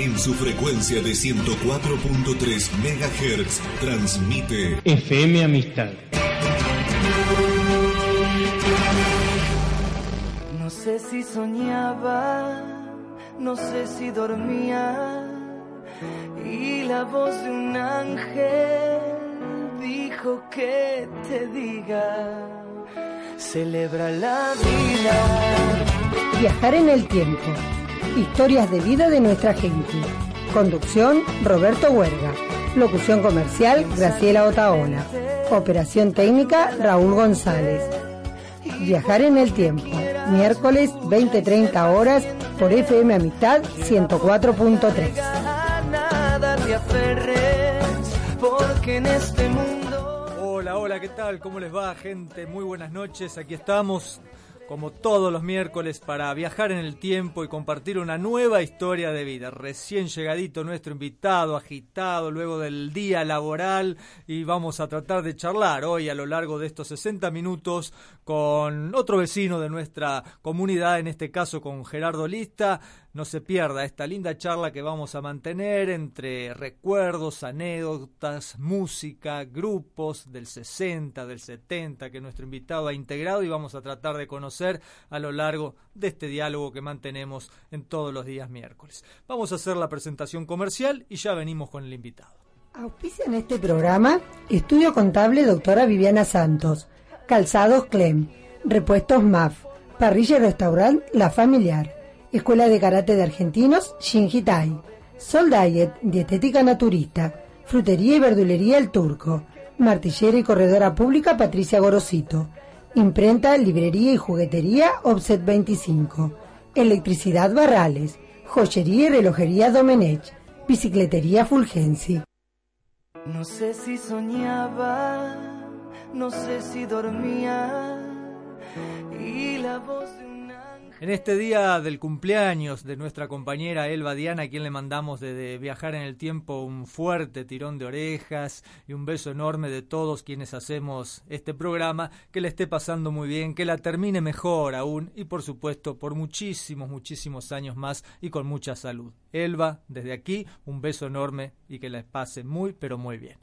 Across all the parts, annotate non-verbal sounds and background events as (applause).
En su frecuencia de 104.3 MHz transmite FM Amistad. No sé si soñaba, no sé si dormía, y la voz de un ángel dijo que te diga, celebra la vida. Viajar en el tiempo. Historias de vida de nuestra gente. Conducción, Roberto Huerga. Locución comercial, Graciela Otaola. Operación técnica, Raúl González. Viajar en el tiempo. Miércoles, 20-30 horas, por FM Amistad 104.3. A nada te aferres, porque en este mundo... Hola, hola, ¿qué tal? ¿Cómo les va, gente? Muy buenas noches. Aquí estamos, como todos los miércoles, para viajar en el tiempo y compartir una nueva historia de vida. Recién llegadito nuestro invitado, agitado luego del día laboral, y vamos a tratar de charlar hoy a lo largo de estos 60 minutos con otro vecino de nuestra comunidad, en este caso con Gerardo Lista. No se pierda esta linda charla que vamos a mantener entre recuerdos, anécdotas, música, grupos del 60, del 70 que nuestro invitado ha integrado y vamos a tratar de conocer a lo largo de este diálogo que mantenemos en todos los días miércoles. Vamos a hacer la presentación comercial y ya venimos con el invitado. Auspicia en este programa Estudio Contable Doctora Viviana Santos, Calzados Clem, Repuestos MAF, Parrilla y Restaurant La Familiar, Escuela de Karate de Argentinos Shinji Tai, Sol Diet Dietética Naturista, Frutería y Verdulería El Turco, Martillera y Corredora Pública Patricia Gorosito, Imprenta, Librería y Juguetería Offset 25, Electricidad Barrales, Joyería y Relojería Domenech, Bicicletería Fulgensi. No sé si soñaba, no sé si dormía, y la voz de. En este día del cumpleaños de nuestra compañera Elba Diana, a quien le mandamos desde Viajar en el Tiempo un fuerte tirón de orejas y un beso enorme de todos quienes hacemos este programa, que le esté pasando muy bien, que la termine mejor aún y por supuesto por muchísimos, muchísimos años más y con mucha salud. Elba, desde aquí, un beso enorme y que la pase muy, pero muy bien.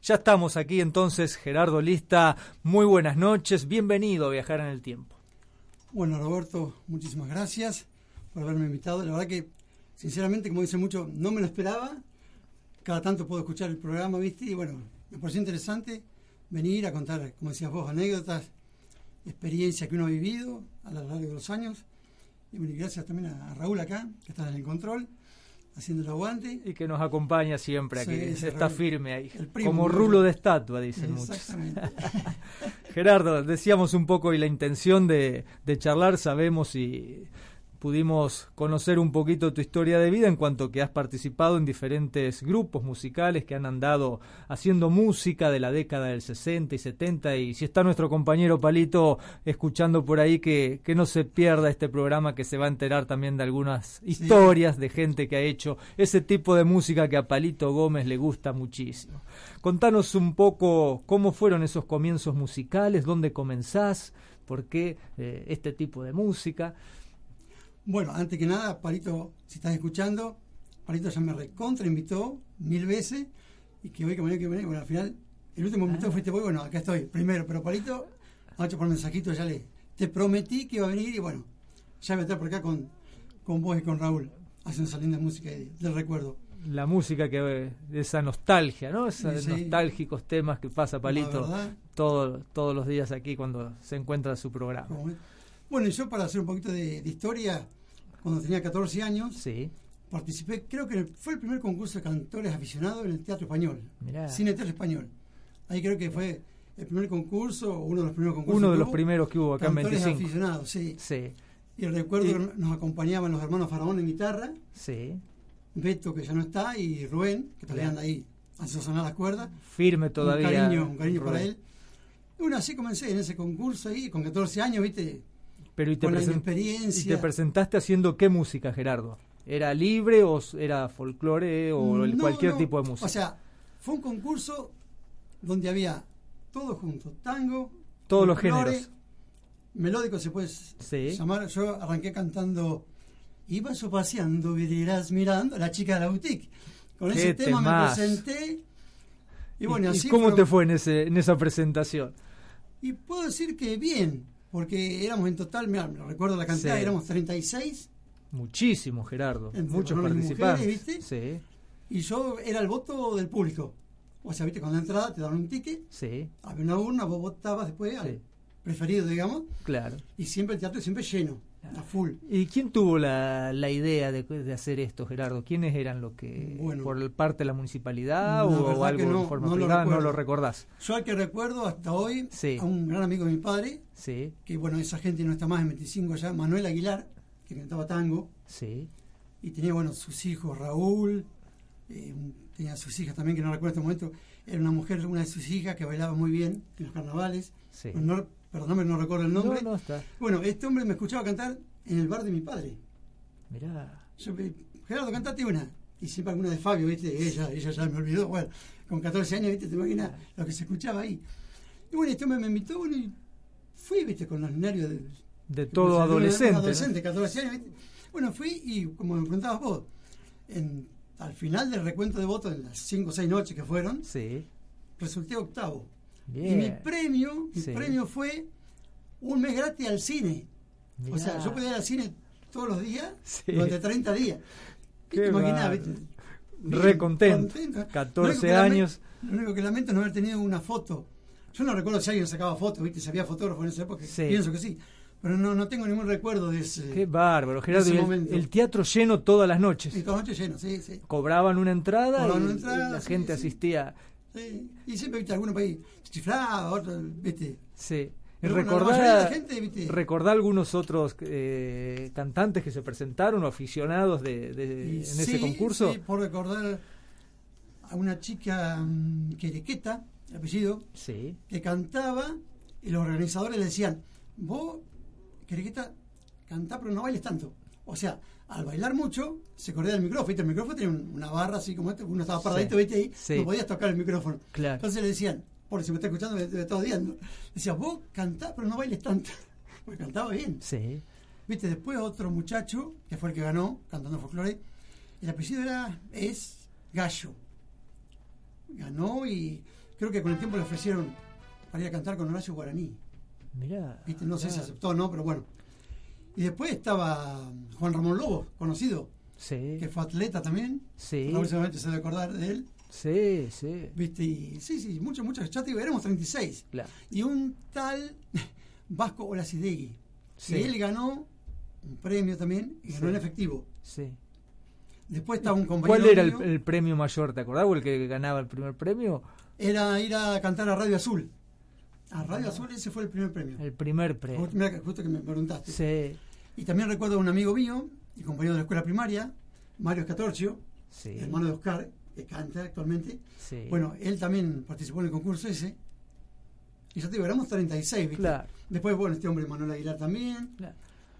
Ya estamos aquí entonces, Gerardo Lista, muy buenas noches, bienvenido a Viajar en el Tiempo. Bueno, Roberto, muchísimas gracias por haberme invitado. La verdad que, sinceramente, como dice mucho, no me lo esperaba. Cada tanto puedo escuchar el programa, ¿viste? Y bueno, me pareció interesante venir a contar, como decías vos, anécdotas, experiencias que uno ha vivido a lo largo de los años. Y bueno, y gracias también a Raúl acá, que está en el control, haciendo el aguante. Y que nos acompaña siempre aquí, Sí, está firme ahí, como rulo de estatua, dicen muchos. (laughs) Gerardo, decíamos un poco y la intención de, de charlar, sabemos y pudimos conocer un poquito tu historia de vida en cuanto que has participado en diferentes grupos musicales que han andado haciendo música de la década del 60 y 70 y si está nuestro compañero Palito escuchando por ahí que, que no se pierda este programa que se va a enterar también de algunas historias de gente que ha hecho ese tipo de música que a Palito Gómez le gusta muchísimo. Contanos un poco cómo fueron esos comienzos musicales, dónde comenzás, por qué eh, este tipo de música. Bueno, antes que nada, Palito, si estás escuchando, Palito ya me recontra invitó mil veces y que hoy que venía, que venía, bueno, al final, el último invitado fuiste vos, bueno, acá estoy, primero, pero Palito, anoche por mensajito ya le, te prometí que iba a venir y bueno, ya voy a estar por acá con, con vos y con Raúl, haciendo esa linda música de- del recuerdo. La música que eh, esa nostalgia, ¿no? Esos Sí, nostálgicos temas que pasa Palito todo, todos los días aquí cuando se encuentra su programa. Bueno, y yo para hacer un poquito de, de historia, cuando tenía 14 años, Sí, participé, creo que fue el primer concurso de cantores aficionados en el Teatro Español, Mirá. Cine Teatro Español. Ahí creo que fue el primer concurso, uno de los primeros concursos. uno de los hubo, primeros que hubo acá en cantores 25. aficionados, sí. Sí. Y recuerdo que nos acompañaban los hermanos Faraón en guitarra, Sí. Beto, que ya no está, y Rubén, que todavía anda ahí, haciendo sonar las cuerdas. Firme todavía. Un cariño, un cariño para él. Y bueno, así comencé en ese concurso ahí, con 14 años, viste, Pero y te, la y te presentaste haciendo qué música, Gerardo? ¿Era libre o era folclore o No, cualquier no, tipo de música? O sea, fue un concurso donde había todo junto, tango, Todos los géneros. melódico se puede Sí. llamar. Yo arranqué cantando Iba yo paseando, mirando, la chica de la boutique. Con ese tema me presenté. Y ¿Y, bueno, y así cómo te fue en, ese, en esa presentación? Y puedo decir que bien, porque éramos en total, mira, me recuerdo la cantidad, Sí. éramos 36 Muchísimo, Gerardo. Entre Muchos participantes. mujeres, Sí, y yo era el voto del público. O sea, viste, con la entrada te daban un ticket, sí, había una urna, vos votabas después al preferido, digamos, claro. y siempre el teatro siempre lleno, a full. ¿Y quién tuvo la, la idea de, de hacer esto, Gerardo? ¿Quiénes eran los que, Bueno. por parte de la municipalidad La o, algo que no, forma no lo privada? No recuerdo. lo recordás. Yo al que recuerdo hasta hoy, Sí. a un gran amigo de mi padre, Sí, que bueno, esa gente no está más en 25 ya, Manuel Aguilar, que cantaba tango, sí, y tenía, bueno, sus hijos, Raúl, eh, tenía sus hijas también, que no recuerdo en este momento, era una mujer, una de sus hijas, que bailaba muy bien en los carnavales, sí. no, perdóname, no recuerdo el nombre. No, no está. Bueno, este hombre me escuchaba cantar en el bar de mi padre. Mirá. Yo me, Gerardo, cantate una. Y siempre alguna de Fabio, ¿viste? Ella, ella ya me olvidó. Bueno, con 14 años, ¿viste? Te imaginas lo que se escuchaba ahí. Y bueno, este hombre me invitó, bueno, y fui, ¿viste? Con los nervios de, De todo de adolescente. un ¿no? adolescente, 14 años, ¿viste? Bueno, fui y, como me preguntabas vos, en, al final del recuento de votos, en las 5 o 6 noches que fueron, Sí, resulté octavo. Y mi premio, mi Sí. premio fue un mes gratis al cine. O sea, yo podía ir al cine todos los días Sí. durante 30 días. ¿Qué viste? Re contento. 14 Lo único que lame- años. Lo único que lamento es no haber tenido una foto. Yo no recuerdo si alguien sacaba fotos, ¿viste? Si había fotógrafos en esa época. Sí. Pienso que sí. Pero no, no tengo ningún recuerdo de ese. Qué bárbaro, Gerardo. el- teatro lleno todas las noches. Y toda la noche lleno, sí, sí. Cobraban una entrada, Cobraban y, una entrada, y la sí, gente sí. asistía. Sí. Y siempre, viste, alguno país chiflaba, otro, viste. Sí. Gente, viste. recordá algunos otros eh, cantantes que se presentaron o aficionados de, en sí, ese concurso. Sí, por recordar a una chica mm, querequeta, el apellido, Sí, que cantaba y los organizadores le decían, vos, querequeta, cantá pero no bailes tanto. O sea, al bailar mucho, se corría el micrófono. ¿viste? El micrófono tenía un- una barra así como este, uno estaba paradito, Sí, ¿viste? Ahí, sí. no podías tocar el micrófono. Claro. Entonces le decían, por si me está escuchando, me, me está odiando. Decía, vos cantá pero no bailes tanto. (laughs) Porque cantaba bien. sí. Viste, después otro muchacho, que fue el que ganó, cantando folclore, el apellido era, es Gallo. Ganó y creo que con el tiempo le ofrecieron para ir a cantar con Horacio Guaraní. Mirá. Viste, no sé si aceptó o no, pero bueno. Y después estaba Juan Ramón Lobo, conocido, Sí, que fue atleta también. sí, Próximamente se debe acordar de él. sí, sí. Viste, y sí, sí, muchos, muchos. Ya te digo, éramos 36. Claro. Y un tal (laughs) Vasco Olacidegui, Sí. que él ganó un premio también y ganó Sí. en efectivo. sí. Después estaba un compañero. ¿Cuál era el, el premio mayor? ¿Te acordás? ¿O el que ganaba el primer premio? Era ir a cantar a Radio Azul. A Radio Azul ese fue el primer premio. El primer premio. Justo, justo que me preguntaste. Sí, Y también recuerdo a un amigo mío y compañero de la escuela primaria, Mario Escatorcio, sí. hermano de Oscar, que canta actualmente. sí. Bueno, él también participó en el concurso ese. Y ya te digo, éramos 36, ¿viste? Claro. Después, bueno, este hombre Manuel Aguilar también. Claro.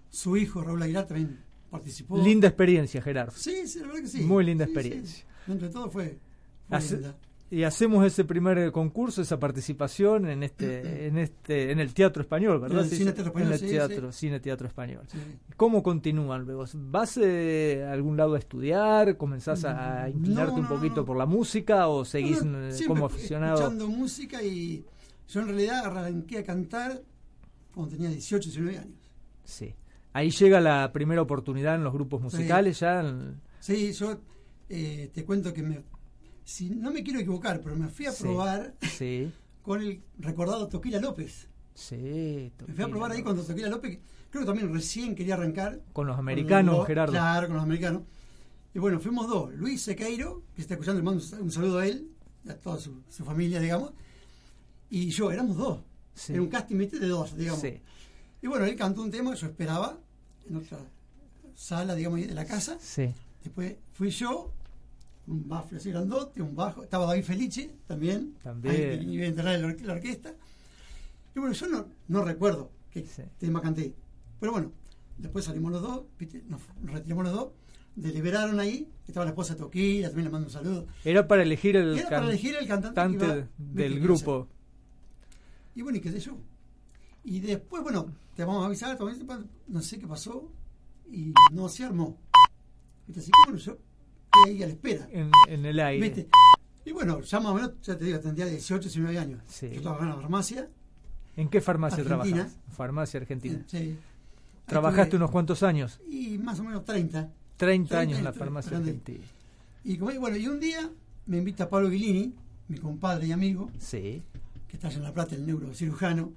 Su hijo Raúl Aguilar también participó. Linda experiencia, Gerardo. Sí, sí, la verdad que sí. Muy linda Sí, sí. experiencia. Dentro de todo fue, fue Hace- linda. Y hacemos ese primer eh, concurso, esa participación en este, (clears throat) en este, en el teatro español, ¿verdad? En el Sí, Cine Teatro Español, En el sí, teatro, cine teatro español. ¿Cómo continúan luego? ¿Vas eh, a algún lado a estudiar? ¿Comenzás a Mm, inclinarte no, un poquito no. por la música o seguís eh, como aficionado? Escuchando música y yo en realidad arranqué a cantar cuando tenía 18, 19 años. Sí. Ahí llega la primera oportunidad en los grupos musicales ya. en- Sí, yo eh, te cuento que me, si no me quiero equivocar, pero me fui a probar Sí, (laughs) con el recordado Toquila López. sí. Me fui a probar ahí cuando Toquila López, creo que también recién quería arrancar. Con los americanos, Con los- Gerardo. Claro, con los americanos. Y bueno, fuimos dos. Luis Sequeiro, que está escuchando, le mando un saludo a él, y a toda su, su familia, digamos. Y yo, éramos dos. Sí. Era un casting de dos, digamos. Sí. Y bueno, él cantó un tema yo esperaba, en otra sala, digamos, de la casa. Sí. Después fui yo, un bafle así grandote, un bajo. Estaba David Felice también. También. Ahí iba a entrar en la, orque- la orquesta. Y bueno, yo no, no recuerdo qué Sí. tema canté. Pero bueno, después salimos los dos. Nos, nos retiramos los dos. Deliberaron ahí. Estaba la esposa Toquilla, también le mando un saludo. Era para elegir el Era para elegir el cantante del grupo. Y bueno, y quedé yo. Y después, bueno, te vamos a avisar, no sé qué pasó, y no se armó. ¿Viste? Así que bueno, yo ahí a la espera. En, en el aire. ¿Viste? Y bueno, ya más o menos, ya te digo, tendría 18, 19 años. Sí. Yo trabajaba en la farmacia. ¿En qué farmacia trabajas? Farmacia Argentina. Sí. ¿Trabajaste estuve- unos cuantos años? Y más o menos 30. 30 años en la farmacia argentina. Y como, bueno, y un día me invita Pablo Guilini, mi compadre y amigo, Sí. que está allá en La Plata, el neurocirujano.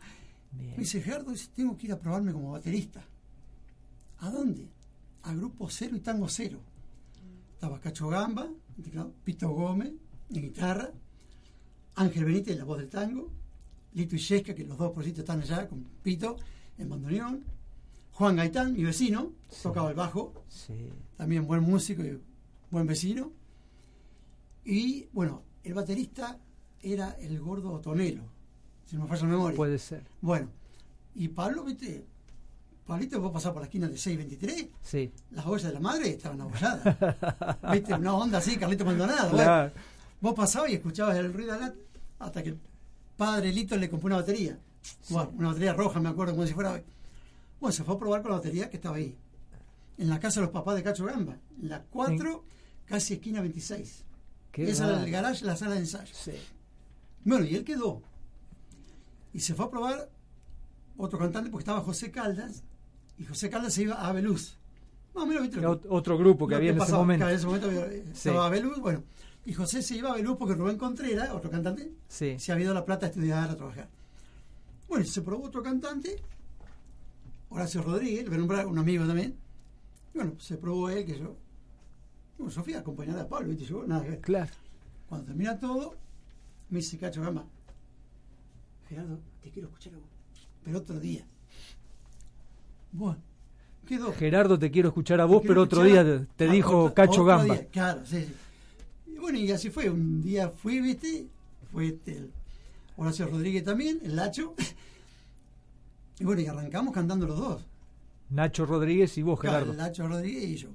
Bien. Me dice, Gerardo, tengo que ir a probarme como baterista. ¿A dónde? A Grupo Cero y Tango Cero. Estaba Cacho Gamba, en teclado, Pito Gómez, en guitarra, Ángel Benítez, la voz del tango, Lito Illesca, que los dos por están allá con Pito, en bandoneón, Juan Gaitán, mi vecino, Sí. tocaba el bajo, Sí. también buen músico y buen vecino. Y bueno, el baterista era el gordo Tonelo, si no me falla la memoria. Puede ser. Bueno, y Pablo, viste, Pablito, vos pasás por la esquina de 623, Sí. las ollas de la madre estaban abolladas. (laughs) viste, una onda así, Carlito Maldonado. bueno. Claro. vos pasabas y escuchabas el ruido ala- hasta que el padre Lito le compró una batería. Bueno, una batería roja, me acuerdo, como si fuera hoy. Bueno, se fue a probar con la batería que estaba ahí. En la casa de los papás de Cacho Gamba, en la 4, casi esquina 26. Qué Esa era el garage, la sala de ensayo. Sí. Bueno, y él quedó. Y se fue a probar otro cantante porque estaba José Caldas. Y José Caldas se iba a Abeluz. Más o menos, ¿viste? Otro grupo que había en ese momento. Claro, en ese momento había- Sí. estaba Abeluz. Bueno, y José se iba a Abeluz porque Rubén Contreras, otro cantante, Sí. se había ido a La Plata a estudiar, a trabajar. Bueno, se probó otro cantante, Horacio Rodríguez, a nombrar, un amigo también. Y bueno, se probó él, que yo. Bueno, yo fui a acompañar a Pablo, ¿viste? Yo, nada que ver. Claro. Cuando termina todo, me dice Cacho Gama, Gerardo, te quiero escuchar a vos, pero otro día. Bueno, quedó. Gerardo, te quiero escuchar a vos, pero otro día te, dijo otro- Cacho otro Gamba. día, claro, sí, sí. Y bueno, y así fue. Un día fui, viste, fue este, el Horacio Rodríguez también, el Lacho. Y bueno, y arrancamos cantando los dos. Nacho Rodríguez y vos, Claro, Gerardo. el Lacho Rodríguez y yo.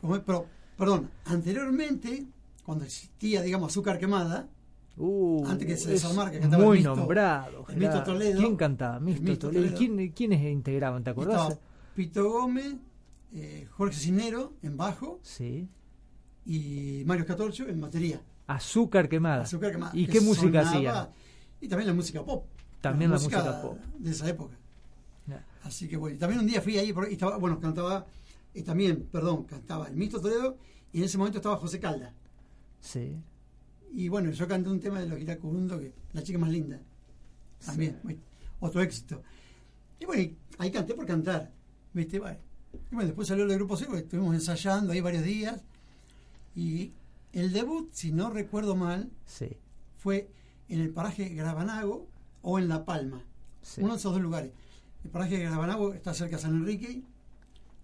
Como, pero, perdón, anteriormente, cuando existía, digamos, azúcar quemada, Uh, Antes que se es desarmara, que cantaba el Misto- nombrado. el Misto Gerardo. Toledo. ¿Quién cantaba? Misto, Misto Toledo. ¿Y Toledo. quién- ¿Quiénes integraban? ¿Te acordás? estaba Pito Gómez, eh, Jorge Cisnero en bajo Sí. y Mario Catorcho en batería. Azúcar quemada. Azúcar quemada. ¿Y que qué música hacían? Y también la música pop. También la música pop. De esa época. Así que bueno, también un día fui ahí y estaba, bueno, cantaba, y también, perdón, cantaba el Misto Toledo y en ese momento estaba José Calda. Sí. Y bueno, yo canté un tema de los Iracundo, que la chica más linda. También, bueno, otro éxito. Y bueno, ahí canté por cantar. ¿Viste? Bueno, y bueno, después salió el grupo Cero, estuvimos ensayando ahí varios días. Y el debut, si no recuerdo mal, Sí. fue en el paraje Grabanago o en La Palma. sí. Uno de esos dos lugares. El paraje Grabanago está cerca de San Enrique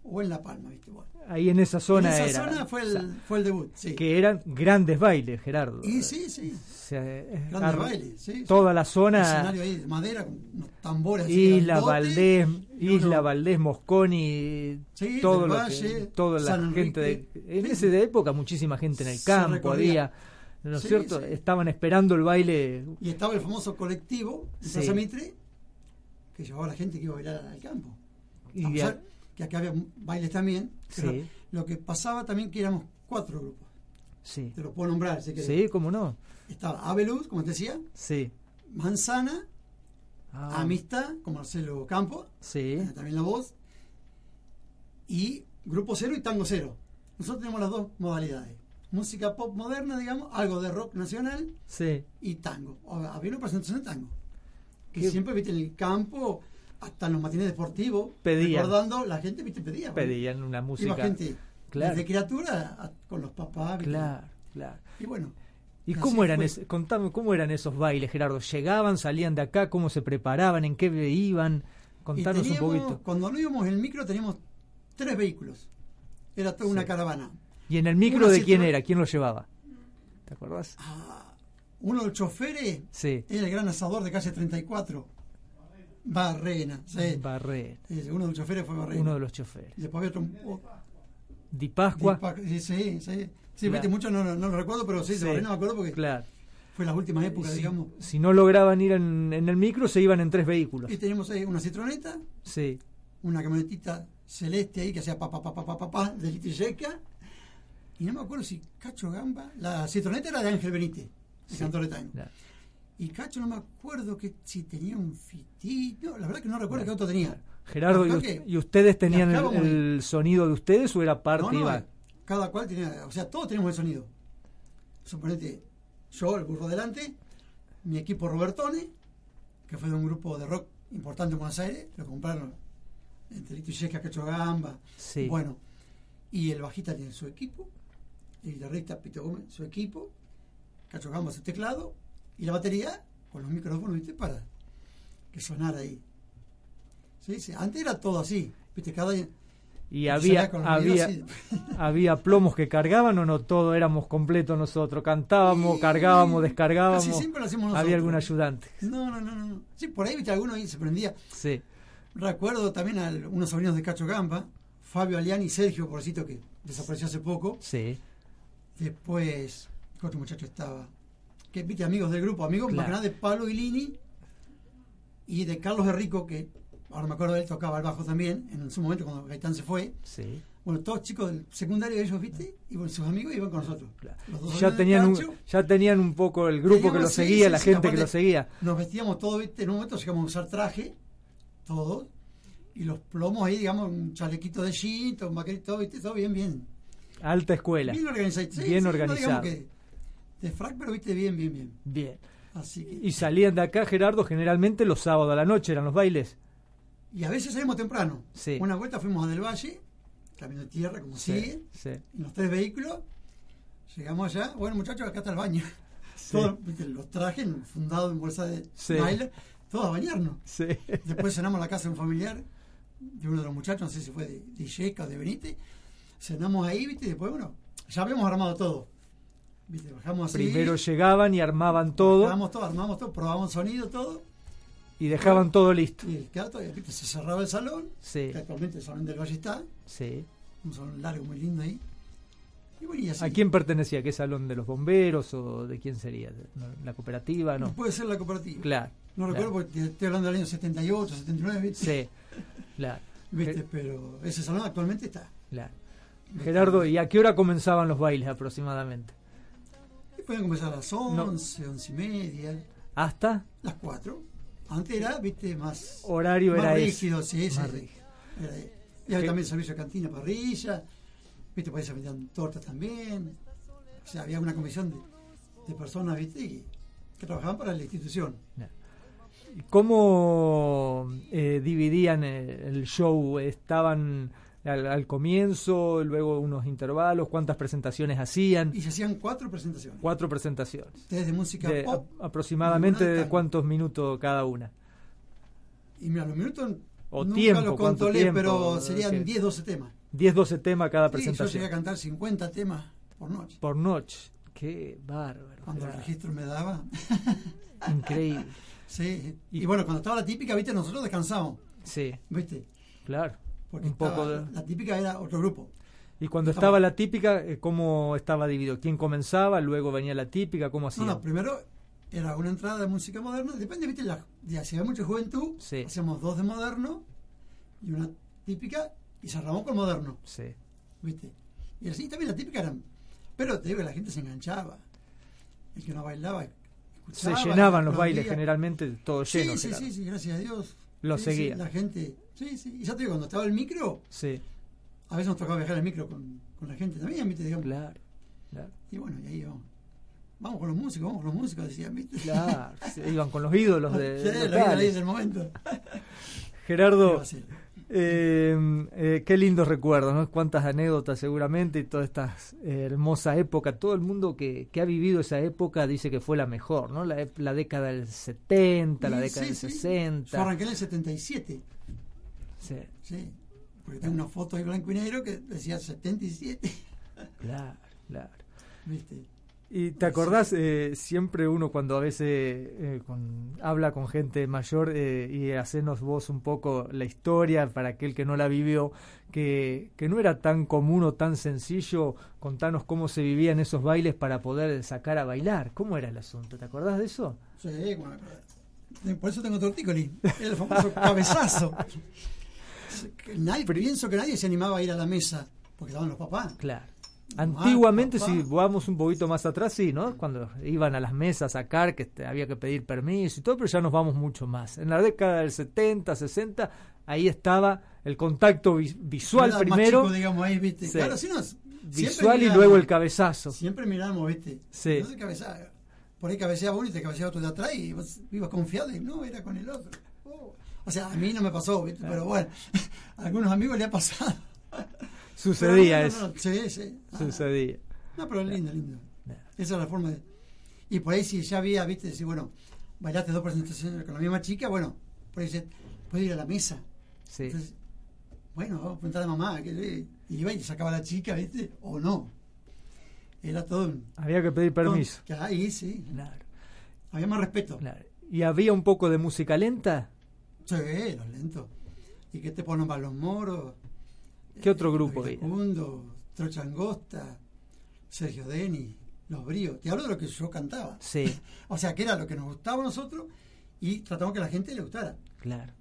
o en La Palma, ¿viste? Bueno, Ahí en esa zona en esa era. zona fue o sea, el, fue el debut, sí. que eran grandes bailes, Gerardo. Y sí, sí. O sea, Grandes ar- bailes, sí. Toda la Un zona. escenario ahí de madera con unos tambores así Isla grandotes, Valdés, y uno- Isla Valdés, Mosconi, Sí, todo lo Valle, que, toda la San gente de, en Sí. esa época muchísima gente en el campo recorría. había, ¿no es Sí, cierto? sí. Estaban esperando el baile. Y estaba el famoso colectivo de Sí. Plaza Mitre que llevaba a la gente que iba a bailar al campo. Y a de- que acá había bailes también. pero Sí. Lo que pasaba también que éramos cuatro grupos. sí, Te lo puedo nombrar, si querés. sí, cómo no, Estaba Abeluz, como te decía, sí, Manzana, Ah, Amistad, con Marcelo Campo, sí, eh, también la voz, y Grupo Cero y Tango Cero. Nosotros tenemos las dos modalidades. Música pop moderna, digamos, algo de rock nacional sí, y tango. Había una presentación de tango. Que Qué- siempre, viste, en el campo, hasta en los matines deportivos, Pedían. recordando, la gente, viste, pedía. pedían una Iba música, gente claro. desde criatura a- con los papás. claro, claro. Y bueno, ¿Y cómo eran, fue. es- contame, cómo eran esos bailes, Gerardo? ¿Llegaban, salían de acá? ¿Cómo se preparaban? ¿En qué iban? Contanos un poquito. Cuando no íbamos en el micro, teníamos tres vehículos. Era toda una caravana. ¿Y en el micro Una de quién era? ¿Quién lo llevaba? ¿Te acordás? Ah, uno de los choferes Sí. era el gran asador de calle 34. Barrena, sí. Barré, Eh, Uno de los choferes fue Barrena. uno de los choferes. Y después había otro. oh, Di Pascua. Dipa- Sí, sí, sí. Sí, Claro. mucho no, no, lo recuerdo, pero sí, Sí. Barrena me acuerdo porque Claro. fue las últimas épocas, Si, digamos. si no lograban ir en, en el micro, se iban en tres vehículos. Y teníamos ahí una citroneta, Sí. una camionetita celeste ahí que hacía pa pa pa pa pa pa, pa de litro y no me acuerdo si Cacho Gamba, la citroneta era de Ángel Benítez, de Sí. Cantor de Time. Claro. Y Cacho no me acuerdo que si tenía un fitito, la verdad que no recuerdo qué auto tenía. Gerardo, ¿y, y ustedes tenían el, sonido de ustedes o era parte No, no, iba- cada cual tenía, o sea, todos tenemos el sonido. Suponete, yo, el burro delante, mi equipo Robertone, que fue de un grupo de rock importante en Buenos Aires, lo compraron entre Lito y Cacho Gamba. Sí. Bueno, y el bajista tiene su equipo, el guitarrista Pito Gómez su equipo, Cacho Gamba su teclado, y la batería con los micrófonos, ¿viste? Para que sonara ahí. Sí, sí, antes era todo así, ¿viste? Cada y había había (laughs) había plomos que cargaban o no todo éramos completos nosotros cantábamos cargábamos descargábamos casi siempre lo hacemos nosotros. había algún ayudante No, no, no, no. Sí, por ahí, viste, alguno ahí se prendía. sí Recuerdo también a unos sobrinos de Cacho Gamba, Fabio Aliani y Sergio, pobrecito, que desapareció hace poco. sí Después, ¿qué otro muchacho estaba? Que, viste, amigos del grupo, amigos más que nada de Pablo Guilini y de Carlos Herrico, que ahora me acuerdo de él, tocaba el bajo también, en su momento cuando Gaitán se fue. sí Bueno, todos chicos del secundario ellos, viste, y bueno, sus amigos iban con nosotros. claro. Los dos ya tenían un, ya tenían un poco el grupo que lo sí, seguía sí, la sí, gente que lo seguía Nos vestíamos todos, ¿viste? En un momento llegamos a usar traje, todos, y los plomos ahí, digamos, un chalequito de jean, un vaquerito, ¿viste? Todo bien, bien. alta escuela Bien organizado. Bien no organizado. De frac, pero viste, bien, bien, bien. bien Así que, y salían de acá Gerardo generalmente los sábados a la noche eran los bailes y a veces salimos temprano. Sí. Una vuelta fuimos a Del Valle, camino de tierra, como sigue, sí en los tres vehículos. Llegamos allá, bueno muchachos, acá está el baño. Sí. Todos, ¿viste? los trajes fundados en bolsa de Sí. nylon, todos a bañarnos. sí Después cenamos en la casa de un familiar, de uno de los muchachos, no sé si fue de, de o de Benítez. Cenamos ahí, ¿viste? Y después, bueno, ya habíamos armado todo. ¿Viste? Bajamos así. primero llegaban y armaban todo Bajamos todo, armamos todo, probamos sonido, todo. y dejaban todo listo Y el y, ¿viste? se cerraba el salón. sí Que actualmente el salón del Valle está. sí Un salón largo, muy lindo ahí. Y bueno, y así. ¿A quién pertenecía? ¿Qué salón de los bomberos o de quién sería? ¿La cooperativa? No. Puede ser la cooperativa. Claro. No claro. recuerdo porque estoy hablando del año 78, 79, ¿viste? Sí, claro. (laughs) ¿Viste? Pero ese salón actualmente está. claro. Gerardo, ¿y a qué hora comenzaban los bailes aproximadamente? Pueden comenzar a las 11, 11 y media. ¿Hasta? las 4. Antes era, viste, más, Horario más era ese. rígido, sí, sí. Más sí. rígido. Era- y había también servicio de cantina, parrilla, viste, por se vendían tortas también. O sea, había una comisión de, de personas, viste, que, que trabajaban para la institución. ¿Cómo eh, dividían el, el show? ¿Estaban al, al comienzo, luego unos intervalos? ¿Cuántas presentaciones hacían? Y se hacían cuatro presentaciones. Cuatro presentaciones. Tres de música De pop. a- aproximadamente de cuántos minutos cada una. Y mira, los minutos O nunca tiempo, los ¿cuánto controlé, tiempo? pero serían ¿Qué? 10, 12 temas. 10, 12 temas cada Sí, yo llegué a presentación. cantar 50 temas por noche. Por noche. Qué bárbaro. Cuando el registro me daba. Increíble. (laughs) Sí. Y- Y, bueno, cuando estaba la típica, viste, nosotros descansábamos, Sí, viste. claro. Porque Un poco de- la típica era otro grupo. Y cuando Estaba- estaba la típica, eh, ¿cómo estaba dividido? ¿Quién comenzaba? Luego venía la típica, ¿cómo No, hacían? no, primero era una entrada de música moderna. Depende, viste, la, de, si había mucha juventud, Sí. hacíamos dos de moderno y una típica y cerramos con moderno, Sí. viste. Y así también la típica era. Pero te digo que la gente se enganchaba. El que no bailaba, Se escuchaba, llenaban los bailes generalmente, todo Sí, lleno. sí, Gerardo. sí, sí, gracias a Dios. Lo Sí, seguía. sí, la gente, sí, sí. Y ya te digo, cuando estaba el micro, Sí, a veces nos tocaba viajar el micro con, con la gente también, viste, digamos. claro. Claro. Y bueno, y ahí vamos. Vamos con los músicos, vamos con los músicos, decían, viste. claro. Iban con los ídolos de (laughs) Sí, del momento. (laughs) Gerardo, eh, eh, qué lindos recuerdos, ¿no? Cuántas anécdotas seguramente y toda esta eh, hermosa época. Todo el mundo que, que ha vivido esa época dice que fue la mejor, ¿no? La, la década del 70, la década sí, del sí. 60. Yo arranqué en el 77, Sí. sí. Porque tengo una foto de blanco y negro que decía 77. Claro, claro. ¿Viste? ¿Y te acordás, eh, siempre uno cuando a veces eh, con- habla con gente mayor eh, y hacenos vos un poco la historia para aquel que no la vivió, que, que no era tan común o tan sencillo contarnos cómo se vivían esos bailes para poder sacar a bailar? ¿Cómo era el asunto? ¿Te acordás de eso? Sí, bueno, por eso tengo tortícoli. El famoso cabezazo. (laughs) Nadie, pienso que nadie se animaba a ir a la mesa porque estaban los papás. Claro. Antiguamente, si vamos un poquito más atrás, sí, ¿no? Cuando iban a las mesas a sacar, que había que pedir permiso y todo, pero ya nos vamos mucho más. En la década del 70, 60, ahí estaba el contacto vi- visual Era más primero, chico, digamos, ahí, ¿viste? Sí. Claro, si visual y miramos- luego el cabezazo. Siempre miramos, ¿viste? Sí. Entonces cabezaba. Por ahí cabeceaba uno y te cabeceaba otro de atrás y vos ibas confiado y no, era con el otro. Oh. O sea, a mí no me pasó, ¿viste? Pero bueno, (laughs) a algunos amigos le ha pasado. Sucedía no, eso. no, no, sí, sí. Ah, Sucedía. No, pero lindo, lindo. Esa es la forma de. Y por ahí, si ya había, viste, decir, bueno, bailaste dos presentaciones con la misma chica, bueno, por ahí dice, puede ir a la mesa. Sí. Entonces, bueno, vamos a preguntar a mamá. Que, y iba y sacaba a la chica, viste, o no. Era todo un. Había que pedir permiso. Que ahí sí, Claro, había más respeto. claro. ¿Y había un poco de música lenta? Sí, los lentos. ¿Y qué te ponen para los moros? ¿Qué otro Eh, grupo Los había? Iracundos, Trocha Angosta, Sergio Deni, Los Bríos. Te hablo de lo que yo cantaba. Sí, (laughs) O sea, que era lo que nos gustaba a nosotros y tratamos que a la gente le gustara. claro,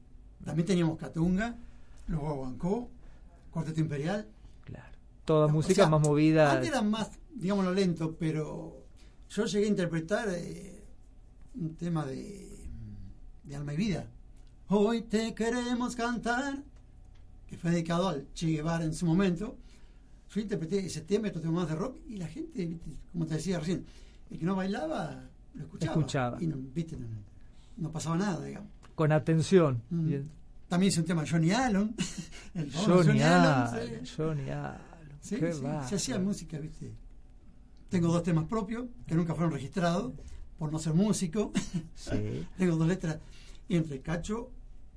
También teníamos Catunga, luego Aguancó, Cuarteto Imperial. claro. Toda O música sea, más movida. Antes eran más, digámoslo, lento, pero yo llegué a interpretar eh, un tema de, de Alma y Vida. Hoy te queremos cantar, que fue dedicado al Che Guevara en su momento. Yo interpreté ese tema, otro tema más de rock, y la gente, como te decía recién, el que no bailaba, lo escuchaba. Escuchaba. Y no, ¿viste? no, no pasaba nada, digamos. Con atención. Mm. Bien. También hice un tema Johnny Allen. (laughs) el famoso Johnny Allen, Allen, sí. Johnny Allen. Sí, Qué sí, se hacía música, ¿viste? Tengo dos temas propios que nunca fueron registrados por no ser músico. (laughs) Tengo dos letras. Y entre Cacho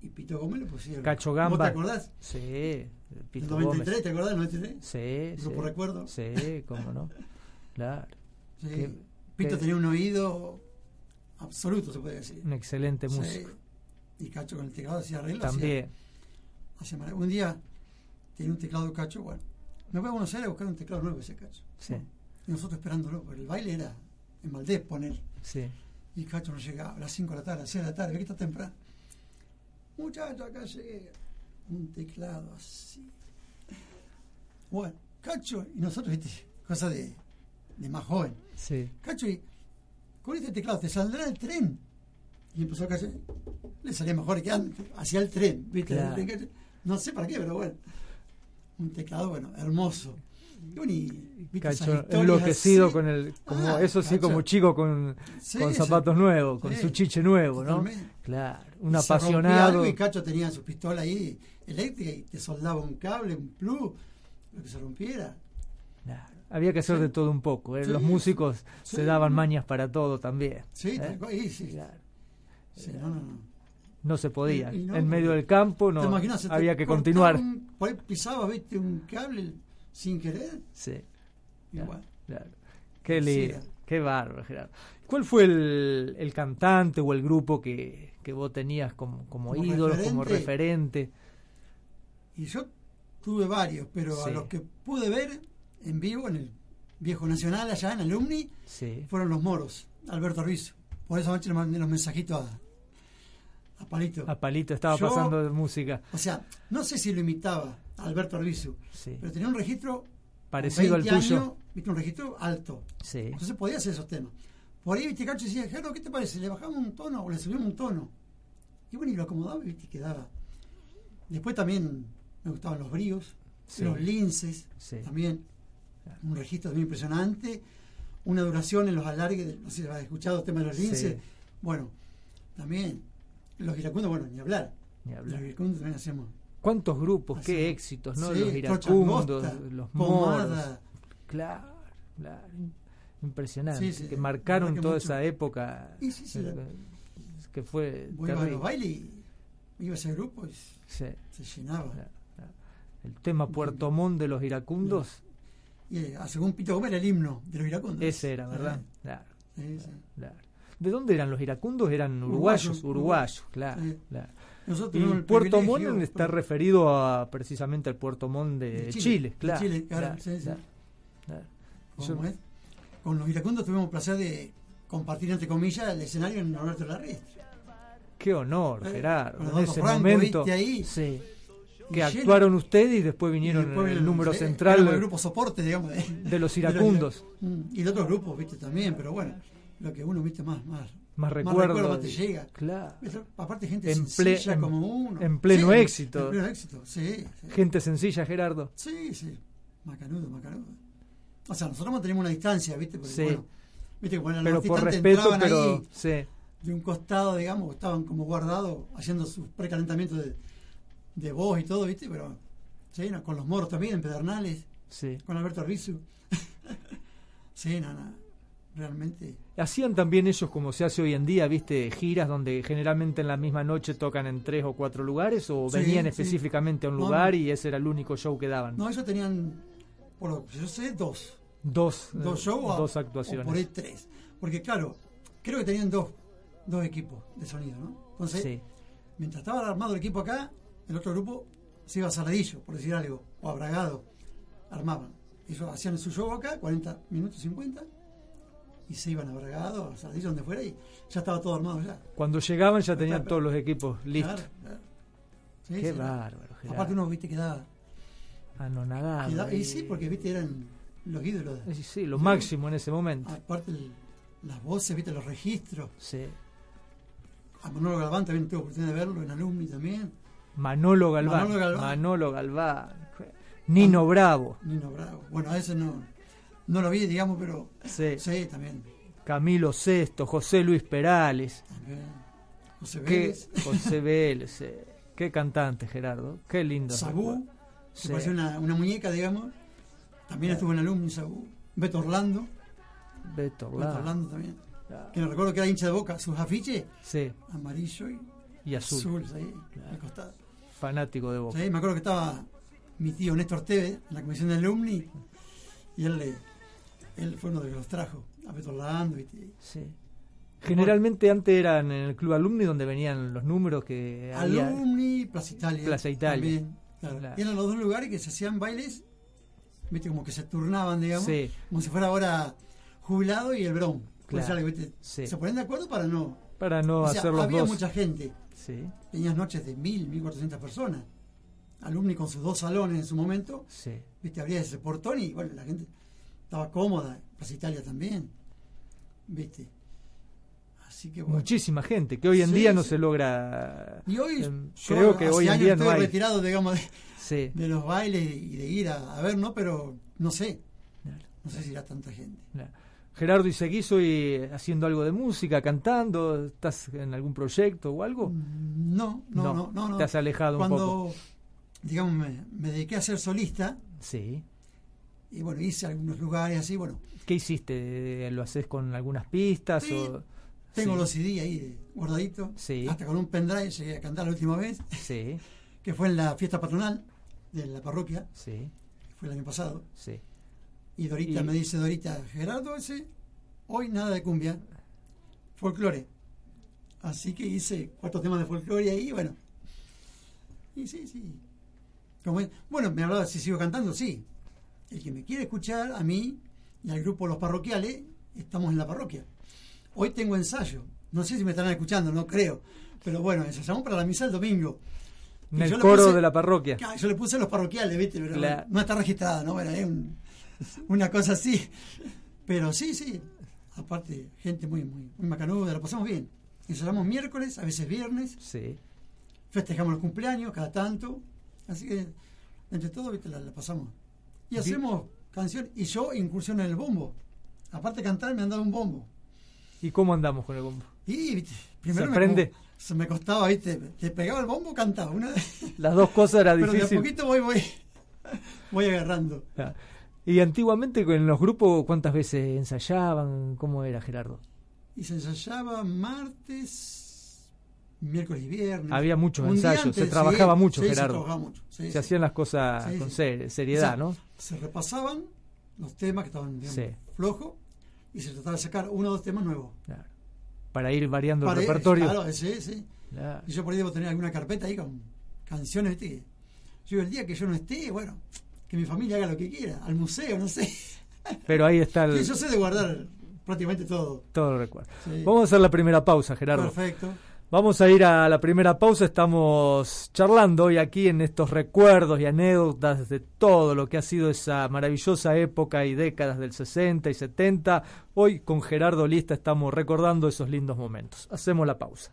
y Pito Gómez le pusieron. Cacho ¿Vos Gamba. te acordás? Sí, El Pito 93, Gómez. ¿te acordás del 93? Sí, Grupo sí. Recuerdo. Sí, cómo no. (laughs) Claro. Sí. Pito tenía un oído absoluto, se puede decir. Un excelente Sí. músico. Y Cacho con el teclado hacía arreglos. También. Hacía, hacía marav- un día tenía un teclado Cacho, bueno. Me voy a Buenos Aires a buscar un teclado nuevo ese Cacho. Sí, Y nosotros esperándolo, porque el baile era en Valdés poner. sí. Y Cacho no llegaba a las 5 de la tarde, a las 6 de la tarde, ve que está temprano. Muchacho, acá llegué. Un teclado así. Bueno, Cacho, y nosotros, viste, cosa de, de más joven. Sí. Cacho, y con este teclado te saldrá el tren. Y empezó Cacho, le salía mejor que antes, hacia el tren, viste. Claro. No sé para qué, pero bueno. Un teclado, bueno, hermoso. Bueno, y, Cacho enloquecido con el, como Ah, eso sí, Cacho. como chico con, Sí, con sí. zapatos nuevos, con su chiche nuevo, ¿no? Claro, un Y se apasionado. algo Y Cacho tenía su pistola ahí eléctrica y te soldaba un cable, un plug, lo que se rompiera. Claro, Había que hacer de todo un poco. ¿eh? Los músicos se daban mañas para todo también. Sí, ¿eh? Claro. Sí, no, no, no. No se podía. Y- y no, en medio del campo ¿Te no? Se había que continuar. un- por ahí pisabas, viste, un cable sin querer. Sí, Y Claro. Qué lindo, qué bárbaro, Gerardo. ¿Cuál fue el, el cantante o el grupo que, que vos tenías como, como, Como ídolo, como referente. Y yo tuve varios, pero a los que pude ver en vivo, en el Viejo Nacional, allá en Alumni, Sí, fueron los moros, Alberto Ruiz. Por esa noche le mandé los mensajitos a, a Palito. a Palito estaba Yo- pasando de música. O sea, no sé si lo imitaba Alberto Arbizu, Sí. pero tenía un registro Parecido al 20 tuyo. años, viste, un registro alto. Sí, Entonces podía hacer esos temas. Por ahí, viste, Cacho decía, Gerardo, ¿qué te parece? ¿Le bajamos un tono o le subimos un tono? Y bueno, y lo acomodaba y quedaba. Después también me gustaban los bríos, Sí. los linces, Sí. también. Un registro también impresionante. Una duración en los alargues, no sé si has escuchado el tema de los linces. Bueno, también. Los iracundos, bueno, ni hablar. ni hablar. Los iracundos también hacemos. ¿Cuántos grupos? ¿Qué éxitos? ¿no? Sí, los iracundos, los Pomada. moros. Claro, claro. Impresionante. Sí, sí, que marcaron que toda mucho. esa época. Que fue ibas a los bailes y iba ese grupo y se llenaba. claro, claro. El tema Puerto Montt de los iracundos, Y eh, según Pito Gómez era el himno de los iracundos. ese era, ¿verdad? Claro, claro. ¿De dónde eran los iracundos? Eran uruguayos, Uruguayos, uruguayos, claro. Sí. claro. Nosotros Y el Puerto Montt está referido a precisamente al Puerto Montt de, De Chile, Chile, de claro. Chile, claro, claro, sí, sí. claro, claro. ¿Cómo Yo- es? Con los iracundos tuvimos el placer de compartir, entre comillas, el escenario en Norberto Larrestre. Qué honor, Eh, Gerardo. En ese Franco, momento. ¿viste ahí? Sí. Que lleno. actuaron ustedes y después Y vinieron después el el- número central el grupo soporte, digamos, de, (laughs) de los iracundos. Mm, Y de otros grupos, viste, también, pero bueno, lo que uno, viste, más, más, Más recuerdo, recuerdo. más te llega. Claro. Aparte, gente En sencilla en- como uno. en pleno Sí, éxito. En pleno éxito, sí. Sí, Gente sencilla, Gerardo. sí, sí. Macanudo, macanudo. O sea, nosotros mantenemos una distancia, viste, porque Sí. bueno, viste, eran Pero los por respeto, pero. ahí Sí. de un costado, digamos, estaban como guardados, haciendo sus precalentamientos de, de voz y todo, viste, pero sí, no, con los moros también, en Pedernales, Sí. con Alberto Arbizu. (laughs) sí, no, no, realmente. Hacían también ellos como se hace hoy en día, viste, giras donde generalmente en la misma noche tocan en tres o cuatro lugares o Sí, venían sí. específicamente a un No, lugar y ese era el único show que daban. No, ellos tenían, por lo que yo sé, dos. Dos, Dos eh, shows o- dos o actuaciones. por ahí tres. Porque claro, creo que tenían dos, dos equipos de sonido, ¿no? Entonces, Sí, mientras estaba armado el equipo acá, el otro grupo se iba a Saladillo, por decir algo, o a Bragado, armaban. Ellos hacían su show acá, 40 minutos 50, y se iban a Bragado, a Saladillo, donde fuera, y ya estaba todo armado ya. Cuando llegaban ya tenían todos los equipos listos. Claro, claro. Sí, Qué sí. bárbaro. Aparte uno, viste, quedaba... Anonadado. quedaba- y sí, porque, viste, eran los ídolos. Sí, sí, lo Sí. máximo en ese momento. Aparte, el- las voces, viste, los registros. Sí. A Manolo Galván también tuve oportunidad de verlo, en Alumni también. Manolo Galván. Manolo Galván. Manolo Galván. Nino Bravo. Nino Bravo. Bueno, a ese no, no lo vi, digamos, pero Sí. sí, también. Camilo Sesto, José Luis Perales. también. José Qué, Vélez, José Vélez. sí. Qué cantante, Gerardo. Qué lindo. Sabú, se Sí. una, una muñeca, digamos. También estuvo en Alumni Sabú. Beto Orlando, Beto Beto Orlando. Orlando también. Que me recuerdo que era hincha de boca, sus afiches, Sí, amarillo y y azul. ahí, al costado. Fanático de Boca. Sí, me acuerdo que estaba mi tío Néstor Tevez en la comisión de Alumni y él, le, él fue uno de los que los trajo, a. ¿viste? Sí. Generalmente antes eran en el club alumni donde venían los números que había. Alumni, Plaza Italia. Plaza Italia. También, claro. Claro. Y eran los dos lugares que se hacían bailes, viste, como que se turnaban, digamos, Sí. como si fuera ahora jubilado y el Bron. Claro. Se ponen de acuerdo para no. Para no o sea, hacer los había dos. mucha gente. Sí, Tenías noches de mil, mil cuatrocientas personas. Alumni con sus dos salones en su momento. sí. Viste, abría ese portón y bueno, la gente estaba cómoda. Plaza Italia también. Viste. Así que bueno. Muchísima gente, que hoy en Sí, día no sí. se logra. Y hoy, em, yo creo que hace hoy en años día estoy no hay. retirado, digamos, de, Sí. de los bailes y de ir a, a ver, ¿no? Pero no sé. Claro. No sé si irá tanta gente. Claro. Gerardo, ¿y seguís hoy haciendo algo de música, cantando? ¿Estás en algún proyecto o algo? No, no, No, no, no. no. te has alejado un Cuando, poco. digamos, me, me dediqué a ser solista Sí. Y bueno, hice algunos lugares así, bueno. ¿Qué hiciste? ¿Lo haces con algunas pistas? Sí, o... Tengo sí. los CD ahí guardaditos. Sí. Hasta con un pendrive llegué a cantar la última vez, Sí, (laughs) que fue en la fiesta patronal de la parroquia, sí, fue el año pasado. sí. Y Dorita Y- me dice, Dorita, Gerardo, ese, hoy nada de cumbia, folclore. Así que hice cuatro temas de folclore ahí, bueno. Y sí, sí. Como bueno, me hablaba si sigo cantando, sí. El que me quiere escuchar, a mí y al grupo Los Parroquiales, estamos en la parroquia. Hoy tengo ensayo. No sé si me estarán escuchando, no creo. Pero bueno, ensayamos para la misa el domingo. En el coro puse- de la parroquia. Yo le puse los parroquiales, ¿viste? Pero La- no está registrada, ¿no? Bueno, es un- una cosa así. Pero sí, sí. Aparte, gente muy, muy, muy macanuda, la pasamos bien. Ensayamos miércoles, a veces viernes, Sí. festejamos los cumpleaños cada tanto. Así que, entre todo, ¿viste? La, la pasamos. Y hacemos canciones. Y yo incursiono en el bombo. Aparte de cantar, me han dado un bombo. ¿Y cómo andamos con el bombo? Y, ¿viste? Primero ¿Se me se me costaba, ¿viste? Te pegaba el bombo, cantaba. Una (laughs) Las dos cosas era Pero de a difícil. poquito voy, voy, (laughs) voy agarrando. Ah. Y antiguamente en los grupos, ¿cuántas veces ensayaban? ¿Cómo era, Gerardo? Y se ensayaba martes, miércoles y viernes. Había muchos ensayos, antes, se trabajaba sí, mucho, sí, se Gerardo. trabajaba mucho, sí, se hacían las cosas con ser- seriedad, O sea, ¿no? Se repasaban los temas que estaban digamos, flojos y se trataba de sacar uno o dos temas nuevos. Claro. Para ir variando Para- el repertorio. Claro, sí, sí. Claro. Y yo por ahí debo tener alguna carpeta ahí con canciones, ¿viste? Yo el día que yo no esté, bueno, que mi familia haga lo que quiera, al museo, no sé. Pero ahí está el, (laughs) yo sé de guardar prácticamente todo. todo el recuerdo. Vamos a hacer la primera pausa, Gerardo. Perfecto. Vamos a ir a la primera pausa. Estamos charlando hoy aquí en estos recuerdos y anécdotas de todo lo que ha sido esa maravillosa época y décadas del 60 y 70. Hoy con Gerardo Lista estamos recordando esos lindos momentos. Hacemos la pausa.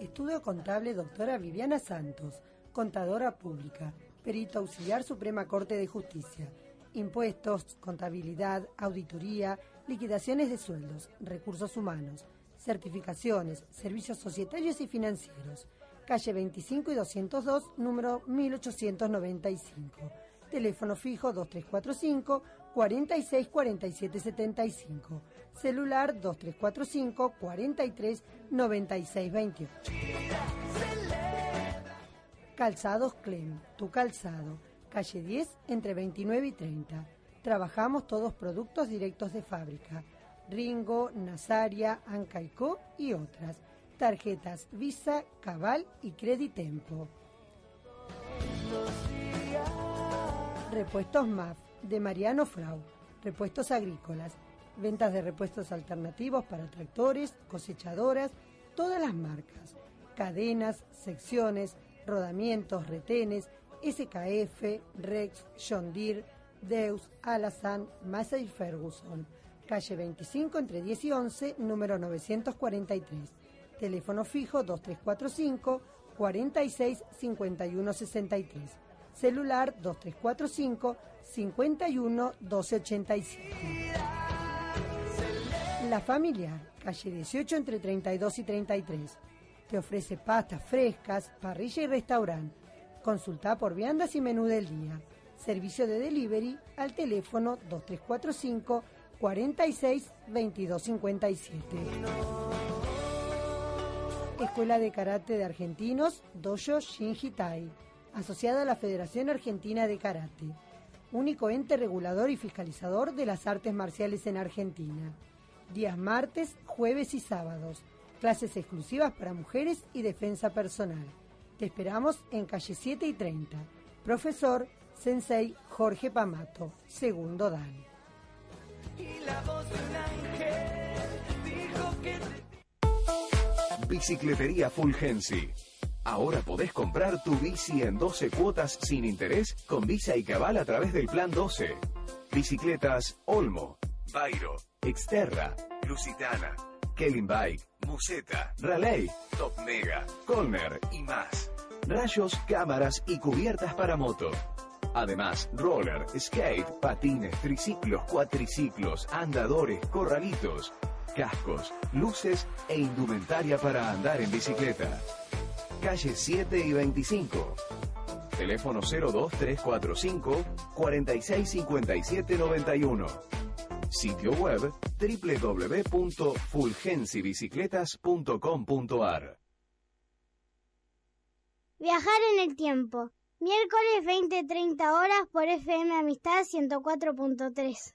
Estudio contable doctora Viviana Santos, contadora pública, perito auxiliar Suprema Corte de Justicia, impuestos, contabilidad, auditoría, liquidaciones de sueldos, recursos humanos, certificaciones, servicios societarios y financieros. Calle 25 y 202, número 1895. Teléfono fijo 2345 46 47 75. Celular 2345 43 96 28. Calzados Clem, tu calzado. Calle 10 entre 29 y 30. Trabajamos todos productos directos de fábrica. Ringo, Nazaria, Ancaicó y otras. Tarjetas Visa, Cabal y Creditempo. Repuestos MAF de Mariano Frau. Repuestos agrícolas. Ventas de repuestos alternativos para tractores, cosechadoras, todas las marcas. Cadenas, secciones, rodamientos, retenes, SKF, Rex, John Deere, Deus, Alazan, Massey Ferguson. Calle 25 entre 10 y 11, número 943. Teléfono fijo 2345 46 51 63. Celular 2345 51 1287. La Familiar, calle 18 entre 32 y 33. Te ofrece pastas frescas, parrilla y restaurante. Consulta por viandas y menú del día. Servicio de delivery al teléfono 2345 46 22 57. Escuela de Karate de Argentinos, Dojo Shinji Tai, asociada a la Federación Argentina de Karate, único ente regulador y fiscalizador de las artes marciales en Argentina. Días martes, jueves y sábados. Clases exclusivas para mujeres y defensa personal. Te esperamos en calle 7 y 30. Profesor Sensei Jorge Pamato, segundo Dan. Bicicletería Fulgensi. Ahora podés comprar tu bici en 12 cuotas sin interés con Visa y Cabal a través del Plan 12. Bicicletas Olmo, Bairo, Exterra, Lusitana, Kelly Bike, Museta, Raleigh, Top Mega, Colmer y más. Rayos, cámaras y cubiertas para moto. Además, roller, skate, patines, triciclos, cuatriciclos, andadores, corralitos, cascos, luces e indumentaria para andar en bicicleta. Calle 7 y 25. Teléfono 02345 465791. Sitio web www.fulgencibicicletas.com.ar Viajar en el tiempo. Miércoles 20-30 horas por FM Amistad 104.3.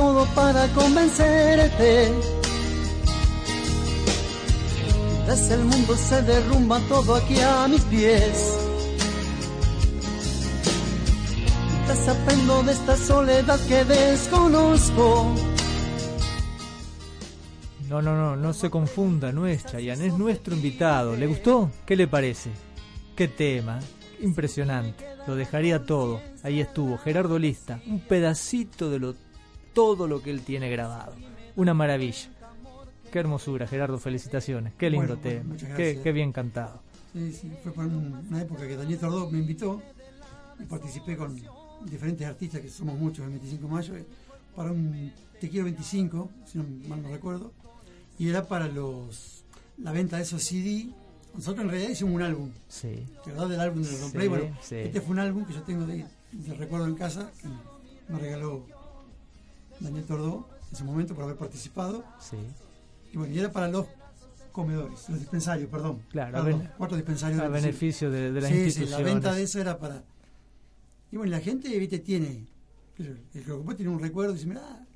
todo para convencerte. Desde el mundo se derrumba todo aquí a mis pies. Desaprendo de esta soledad que desconozco. No, no, no, no se confunda, no es es nuestro invitado. ¿Le gustó? ¿Qué le parece? ¿Qué tema? Impresionante. Lo dejaría todo. Ahí estuvo, Gerardo Lista. Un pedacito de lo, todo lo que él tiene grabado. una maravilla. Qué hermosura, Gerardo, felicitaciones. Qué lindo Bueno, bueno, tema. muchas Qué, qué bien cantado. Sí, sí, fue un- una época que Daniel Tordó me invitó y participé con diferentes artistas, que somos muchos en 25 de mayo, eh, para un Te Quiero 25, si no mal no recuerdo, y era para los la venta de esos CD. Nosotros en realidad hicimos un álbum, Sí. ¿te acordás del álbum de los Sí, Play? Bueno, sí. este fue un álbum que yo tengo de, de recuerdo en casa, que me regaló Daniel Tordó en ese momento por haber participado. Sí. Y bueno, y era para los comedores, los dispensarios, perdón. Claro, a ben- cuatro dispensarios. a de- beneficio de- de las sí, Sí, la venta de eso era para... Y bueno, la gente, viste, tiene... El que ocupó tiene un recuerdo y dice, mirá...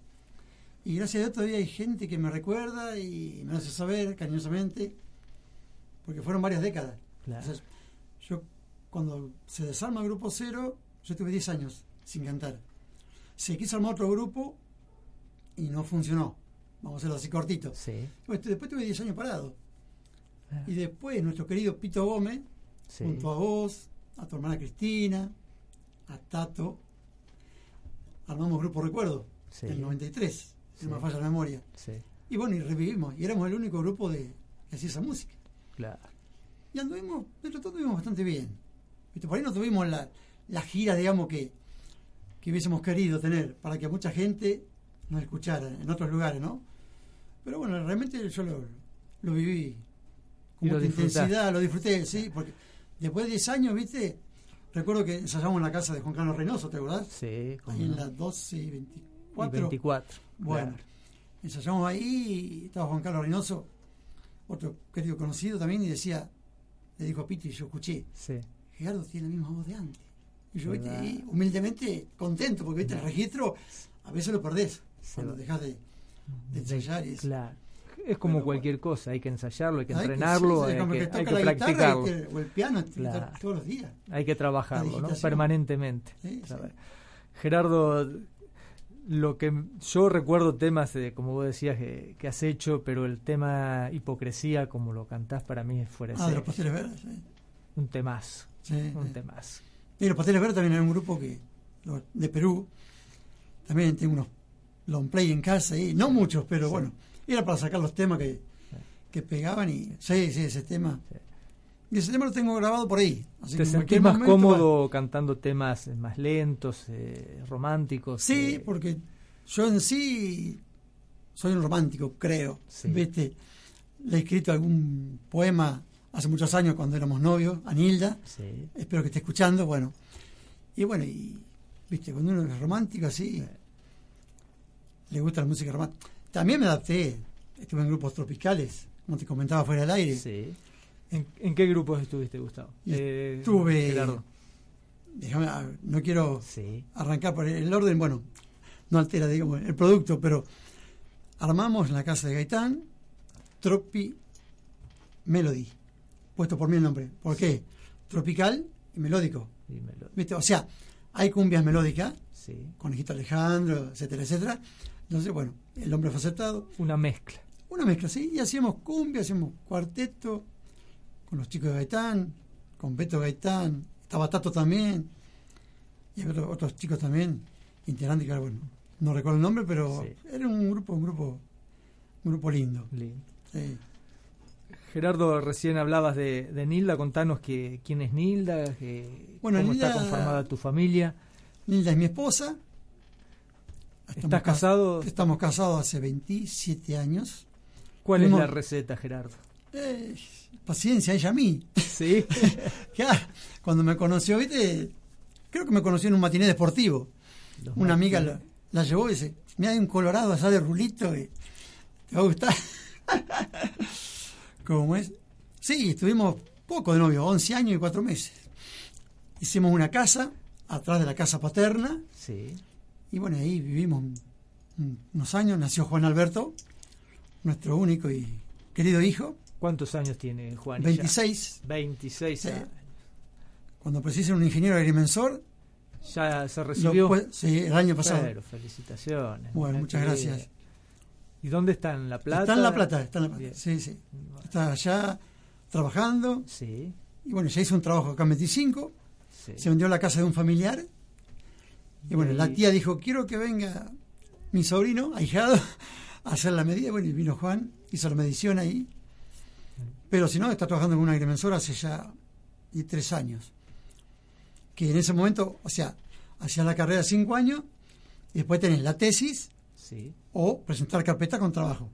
Y gracias a Dios todavía hay gente que me recuerda y me hace saber cariñosamente, porque fueron varias décadas. Claro. O sea, yo, cuando se desarma el Grupo Cero, yo tuve 10 años sin cantar. Se quiso armar otro grupo y no funcionó. Vamos a hacerlo así cortito. Sí. Pues, después tuve 10 años parado. Ah. Y después nuestro querido Pito Gómez, Sí. junto a vos, a tu hermana Cristina, a Tato, armamos Grupo Recuerdo, Sí. el 93, si no me falla la memoria. Y bueno, y revivimos, y éramos el único grupo de, que hacía esa música. Claro. Y anduvimos, dentro de todo anduvimos bastante bien. ¿Viste? Por ahí no tuvimos la, la gira, digamos, que, que hubiésemos querido tener, para que mucha gente nos escuchara en otros lugares, ¿no? Pero bueno, realmente yo lo, lo viví con mucha intensidad, lo disfruté, sí, porque después de 10 años, ¿viste? Recuerdo que ensayamos en la casa de Juan Carlos Reynoso, ¿te acordás? Sí. Ahí en no. las 12 y Y 24. 24. Bueno, claro. ensayamos ahí y estaba Juan Carlos Reynoso, otro querido conocido también, y decía, le dijo a Piti, yo escuché, Sí. Gerardo tiene la misma voz de antes. Y yo, viste, humildemente contento, porque viste, el registro a veces lo perdés cuando dejas de, de ensayar. Claro. Es como cualquier cosa, hay que ensayarlo, hay que entrenarlo, hay, que, practicarlo, o el piano Claro. todos los días. hay que trabajarlo, ¿no? Permanentemente. Sí, sí. Gerardo, lo que yo recuerdo temas, de, como vos decías, que, que has hecho, pero el tema hipocresía, como lo cantás, para mí es fuera Ah, de los pasteles verdes. Sí. Un temazo, Sí, un sí. temazo. Y los pasteles verdes también era un grupo que de Perú. También tengo unos long play en casa y no muchos, pero bueno, era para sacar los temas que, que pegaban y sí, sí, ese tema. Sí. Y ese tema lo tengo grabado por ahí. Así ¿Te sentís más momento, cómodo cantando temas más lentos, eh, románticos? Sí, eh, porque yo en sí soy un romántico, creo. Sí. ¿Viste? Le he escrito algún poema hace muchos años cuando éramos novios, a Nilda. Sí, Espero que esté escuchando. Bueno, y bueno, y viste, cuando uno es romántico así, le gusta la música romántica. También me adapté. Estuve en grupos tropicales, como te comentaba fuera del aire. sí. ¿En, en qué grupos estuviste, Gustavo? Eh, estuve- Gerardo. Déjame, ah, no quiero Sí, arrancar por el orden, bueno, no altera, digamos, el producto, pero armamos en la casa de Gaitán Tropi Melody, puesto por mí el nombre. ¿Por qué? Tropical y melódico. ¿Viste? O sea, hay cumbias melódicas, Sí, Conejito Alejandro, etcétera, etcétera. Entonces, bueno, el nombre fue aceptado. una mezcla. Una mezcla, ¿sí? Y hacíamos cumbia, hacíamos cuarteto con los chicos de Gaitán, con Beto Gaitán, estaba Tato también, y había otros, chicos también, integrantes que ahora, bueno, no recuerdo el nombre, pero Sí. era un grupo, un grupo, un grupo lindo. Lindo. sí. Gerardo, recién hablabas de, de Nilda, contanos que, quién es Nilda, que, Bueno, cómo está conformada tu familia. Nilda es mi esposa. ¿Estás ca- casado? Estamos casados hace 27 años. ¿Cuál es la receta, Gerardo? Eh, paciencia, ella a mí. Sí, (laughs) Ya, cuando me conoció, ¿viste? Creo que me conoció en un matiné deportivo. Los Una amiga la, la llevó y dice, mira, hay un colorado allá de rulito y te va a gustar. (laughs) ¿Cómo es? Sí, estuvimos poco de novio, 11 años y 4 meses. Hicimos una casa, atrás de la casa paterna, Sí, y bueno, ahí vivimos un- un- unos años. Nació Juan Alberto, nuestro único y querido hijo, ¿cuántos años tiene Juan? 26. 26 Sí. años. Cuando precisa un ingeniero agrimensor, Ya se recibió. sí, el año pasado. Pero felicitaciones. Bueno, muchas gracias. ¿Y dónde está? ¿En La Plata? Está en La Plata, está en La Plata. Bien. Sí, sí. Está allá trabajando. Sí, Y bueno, ya hizo un trabajo acá en 25. sí. Se vendió la casa de un familiar. Y bueno, la tía dijo, quiero que venga mi sobrino, ahijado, a hacer la medida. Bueno, y vino Juan, hizo la medición ahí. Pero si no, está trabajando con una agrimensora hace ya y tres años. Que en ese momento, o sea, hacía la carrera cinco años y después tenés la tesis Sí. o presentar carpeta con trabajo.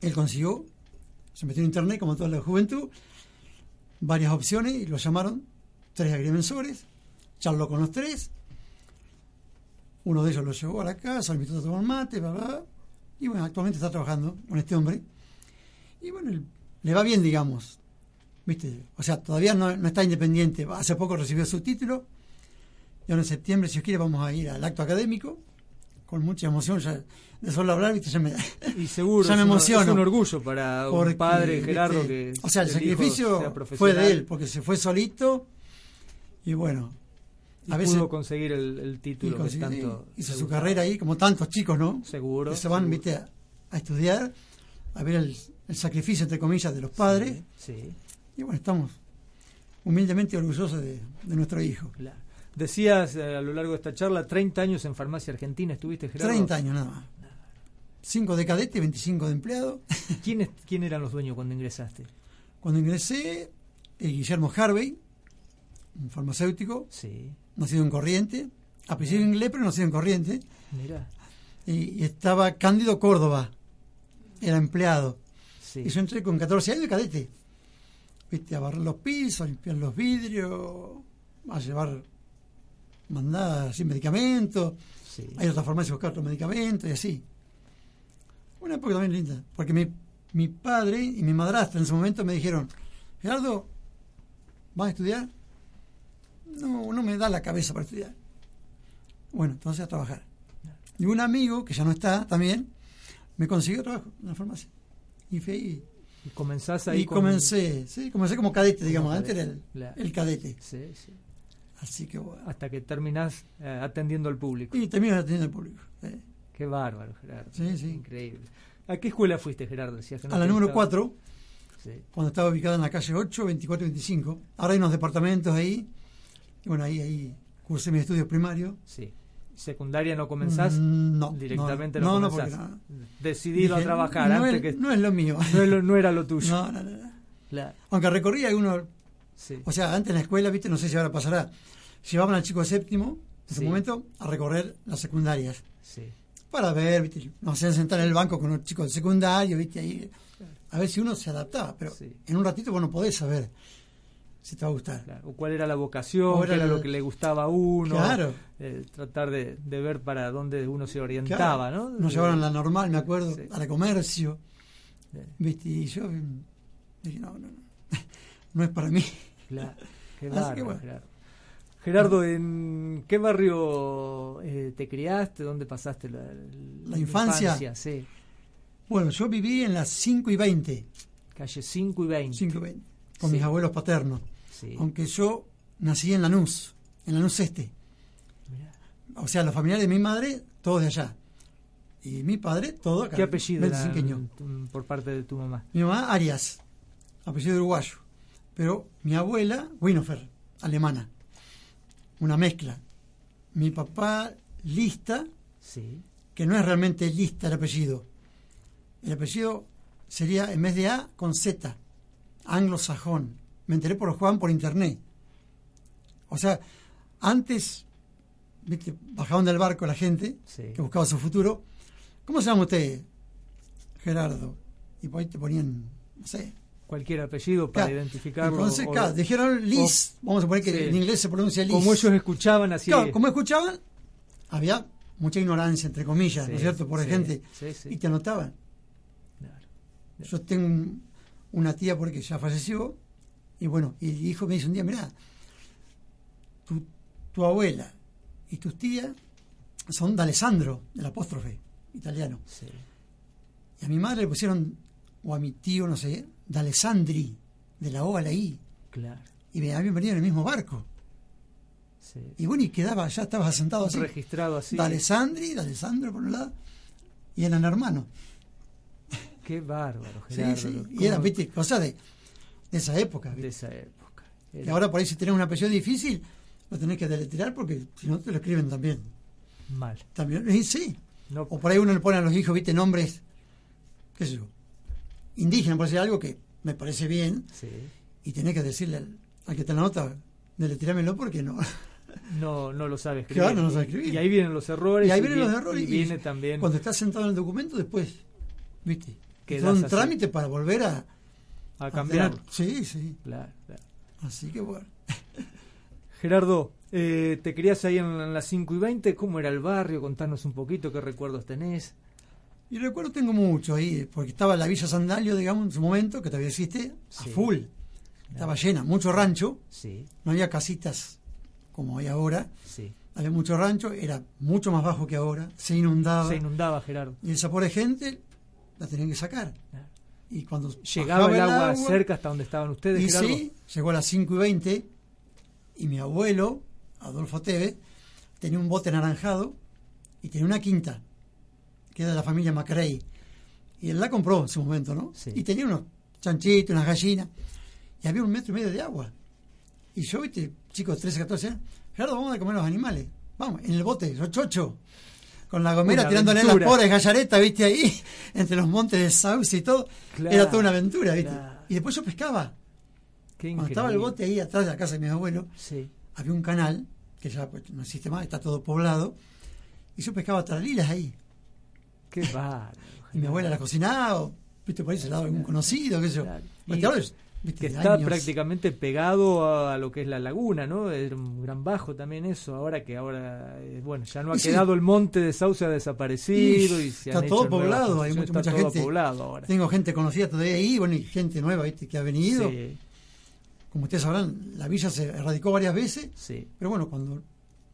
Él consiguió, se metió en internet como toda la juventud, varias opciones y lo llamaron, tres agrimensores, charló con los tres, uno de ellos lo llevó a la casa, lo invitó a tomar mate, bla, bla, bla, y bueno, actualmente está trabajando con este hombre, y bueno, le va bien, digamos, ¿viste? O sea, todavía no, no está independiente, hace poco recibió su título, y ahora en septiembre, si Dios quiere, vamos a ir al acto académico, con mucha emoción, ya de solo hablar, ¿viste? Ya me, Y seguro (laughs) ya me es un- emociono. es un orgullo para un Porque, padre, Gerardo, ¿viste? que O sea, el sacrificio fue de él, porque se fue solito y bueno, y a veces pudo conseguir el, el título que tanto hizo su carrera ahí, como tantos chicos, ¿no? Seguro. Que se van, seguro. viste, a, a estudiar, a ver el, el sacrificio, entre comillas, de los padres. Sí, sí, Y bueno, estamos humildemente orgullosos de, de nuestro hijo. claro. Decías eh, a lo largo de esta charla, 30 años en farmacia argentina, ¿estuviste, Gerardo? 30 años nada más. 5 de cadete, 25 de empleado. (laughs) ¿Quiénes, ¿Quién eran los dueños cuando ingresaste? Cuando ingresé, el Guillermo Harvey, un farmacéutico, Sí, nacido en Corriente, apellido inglés, pero nacido en Corriente. mira, y, y estaba Cándido Córdoba, era empleado. sí. Y yo entré con 14 años de cadete. Viste, a barrer los pisos, a limpiar los vidrios, a llevar mandadas sin medicamentos, sí. a ir a otra farmacia a buscar otros medicamentos y así. Una época también linda, porque mi, mi padre y mi madrastra en ese momento me dijeron, Gerardo, ¿vas a estudiar? No, no me da la cabeza para estudiar. Bueno, entonces a trabajar. Y un amigo, que ya no está también, me consiguió trabajo en la farmacia. Y fui ahí. Y comenzás ahí Y con- comencé, sí, comencé como cadete, digamos, Como antes era el, cadete. Sí, sí. Así que bueno. Hasta que terminás eh, atendiendo al público. Y termino atendiendo al público. eh. Qué bárbaro, Gerardo. Sí, sí. Increíble. ¿A qué escuela fuiste, Gerardo? Decías que no A la número gustaba. 4, Sí. cuando estaba ubicada en la calle 8, 24 y 25. Ahora hay unos departamentos ahí. Y bueno, ahí, ahí cursé mis estudios primarios. sí. ¿Secundaria no comenzás? Mm, no, Directamente no, no, no, comenzás. porque no. Decidido a trabajar no, antes es, que... no es lo mío. (laughs) no, es lo- no era lo tuyo. No, no, no, no. Claro, Aunque recorría uno, sí. o sea, antes en la escuela, viste, no sé si ahora pasará, llevaban al chico de séptimo, en Sí. momento, a recorrer las secundarias. sí. Para ver, viste, nos hacían sentar en el banco con los chicos de secundario, viste, ahí, a ver si uno se adaptaba, pero Sí. en un ratito vos no podés saber si te va a gustar. Claro. O cuál era la vocación, O qué era era la- lo que le gustaba a uno. Claro. eh, tratar de, de ver para dónde uno se orientaba, Claro, ¿no? Nos llevaron a la normal, me acuerdo, Sí. a la comercio, Sí. viste, y yo mm, dije, no, no, no, (laughs) no es para mí. Claro, (laughs) qué Así que bueno. Gerardo. Gerardo, ¿en qué barrio eh, te criaste? ¿Dónde pasaste la, La infancia. Sí, Bueno, yo viví en las 5 y 20, calle 5 y 20. 5 y 20, con Sí. mis abuelos paternos. Sí. Aunque yo nací en Lanús, en Lanús Este. Mirá. O sea, los familiares de mi madre, todos de allá. Y mi padre, todo acá. ¿Qué apellido era 25. por parte de tu mamá? Mi mamá, Arias, apellido uruguayo. Pero mi abuela, Winofer, alemana. Una mezcla. Mi papá, Lista, Sí. que no es realmente Lista el apellido. El apellido sería, en vez de A, con Z. Anglosajón. Me enteré por Juan por internet. O sea, antes, viste, bajaban del barco la gente Sí. que buscaba su futuro. ¿Cómo se llama usted? Gerardo. Y por ahí te ponían, no sé. Cualquier apellido para Claro. identificarlo. Entonces, o- claro, dijeron Liz. Vamos a poner que sí. en inglés se pronuncia Liz. como ellos escuchaban así. Claro, como escuchaban, había mucha ignorancia, entre comillas, Sí, ¿no es cierto? Por sí, gente. sí, sí. Y te anotaban. Claro. Yo tengo un- una tía porque ya falleció. Y bueno, y el hijo me dice un día, mira, tu, tu abuela y tus tías son de Alessandro, del apóstrofe italiano. Sí. Y a mi madre le pusieron, o a mi tío, no sé, de Alessandri, de la O a la I. Claro. Y me habían venido en el mismo barco. Sí. Y bueno, y quedaba, ya estabas asentado así. Registrado así. De Alessandri, de Alessandro por un lado, y eran hermanos. Qué bárbaro, (laughs) Sí, Gerardo. sí. ¿Cómo- Y eran, viste, cosas de, de esa época. de ¿viste? esa época. Y ahora por ahí si tenés un apellido difícil, lo tenés que deletrear porque si no te lo escriben también. mal. También, y sí. No. O por ahí uno le pone a los hijos, viste, nombres, qué sé yo, indígenas, por decir algo que me parece bien, Sí. y tenés que decirle al, al que te la nota, tirámelo porque no. (laughs) No, no lo sabe escribir. Claro, no lo sabe escribir. Y ahí vienen los errores. Y ahí vienen vi- los errores. Y viene también. Cuando estás sentado en el documento, después, viste, es un así. trámite para volver a, a cambiar. Sí, sí. Claro, claro. Así que bueno. (laughs) Gerardo, eh, te criás ahí en, en las 5 y 20. ¿Cómo era el barrio? Contanos un poquito qué recuerdos tenés. Y recuerdo tengo mucho ahí, porque estaba la Villa Sandalio, digamos, en su momento, que todavía existe, Sí. a full. Estaba llena, mucho rancho, Sí, no había casitas como hay ahora, sí. había mucho rancho, era mucho más bajo que ahora, se inundaba. Se inundaba, Gerardo. Y esa pobre gente la tenían que sacar. Claro. Y cuando Llegaba el agua, cerca hasta donde estaban ustedes, Y Gerardo. sí, llegó a las 5 y 20 y mi abuelo, Adolfo Teve, tenía un bote naranjado y tenía una quinta, que era de la familia Macrey. Y él la compró en su momento, ¿no? Sí. Y tenía unos chanchitos, unas gallinas, y había un metro y medio de agua. Y yo, viste, chicos de 13, 14 años, Gerardo, vamos a comer los animales. Vamos, en el bote, yo chocho. Con la gomera Una tirándole aventura. las pobres gallaretas, viste, ahí, (laughs) entre los montes de sauce y todo. Claro, Era toda una aventura, viste. claro. Y después yo pescaba. Qué Cuando estaba el bote ahí atrás de la casa de mi abuelo, Sí. había un canal, que ya pues, no existe más, está todo poblado, y yo pescaba tralilas ahí. Qué bárbaro. (laughs) Y mi abuela la cocinaba, o, viste, por ahí se la daba algún conocido, qué sé yo. Claro. Pues Y que está prácticamente pegado a lo que es la laguna, ¿no? Era un gran bajo también eso, ahora que ahora, eh, bueno, ya no ha Y sí. quedado el monte de Sauce, ha desaparecido y, Y se está han todo hecho poblado, hay mucha, está mucha todo gente. poblado ahora. Tengo gente conocida todavía ahí, bueno, y gente nueva, viste, que ha venido. Sí, Como ustedes sabrán, la villa se erradicó varias veces, sí, pero bueno, cuando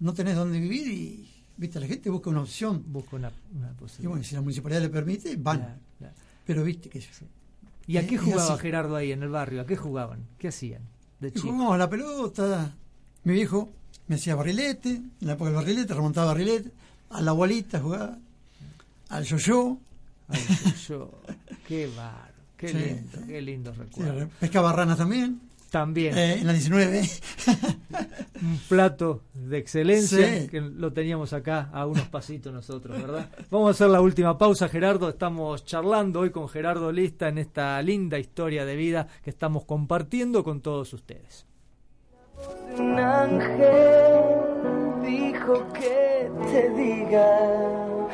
no tenés dónde vivir y, viste, la gente busca una opción. busco una, una Y posibilidad. bueno, si la municipalidad le permite, van. Claro, claro. Pero viste que ¿Y a Eh, qué jugaba. Gerardo ahí en el barrio? ¿A qué jugaban? ¿Qué hacían de jugábamos a la pelota. Mi viejo me hacía barrilete, en la época del barrilete, remontaba barrilete, a la bolita jugaba, al yo-yo, Ay, yo, qué bar, qué Sí, lindo, qué lindo sí, recuerdo. pescaba ranas también, También. eh, en la 19. (laughs) un plato de excelencia Sí. que lo teníamos acá a unos pasitos nosotros, ¿verdad? Vamos a hacer la última pausa, Gerardo. Estamos charlando hoy con Gerardo Lista en esta linda historia de vida que estamos compartiendo con todos ustedes. Un ángel dijo que te diga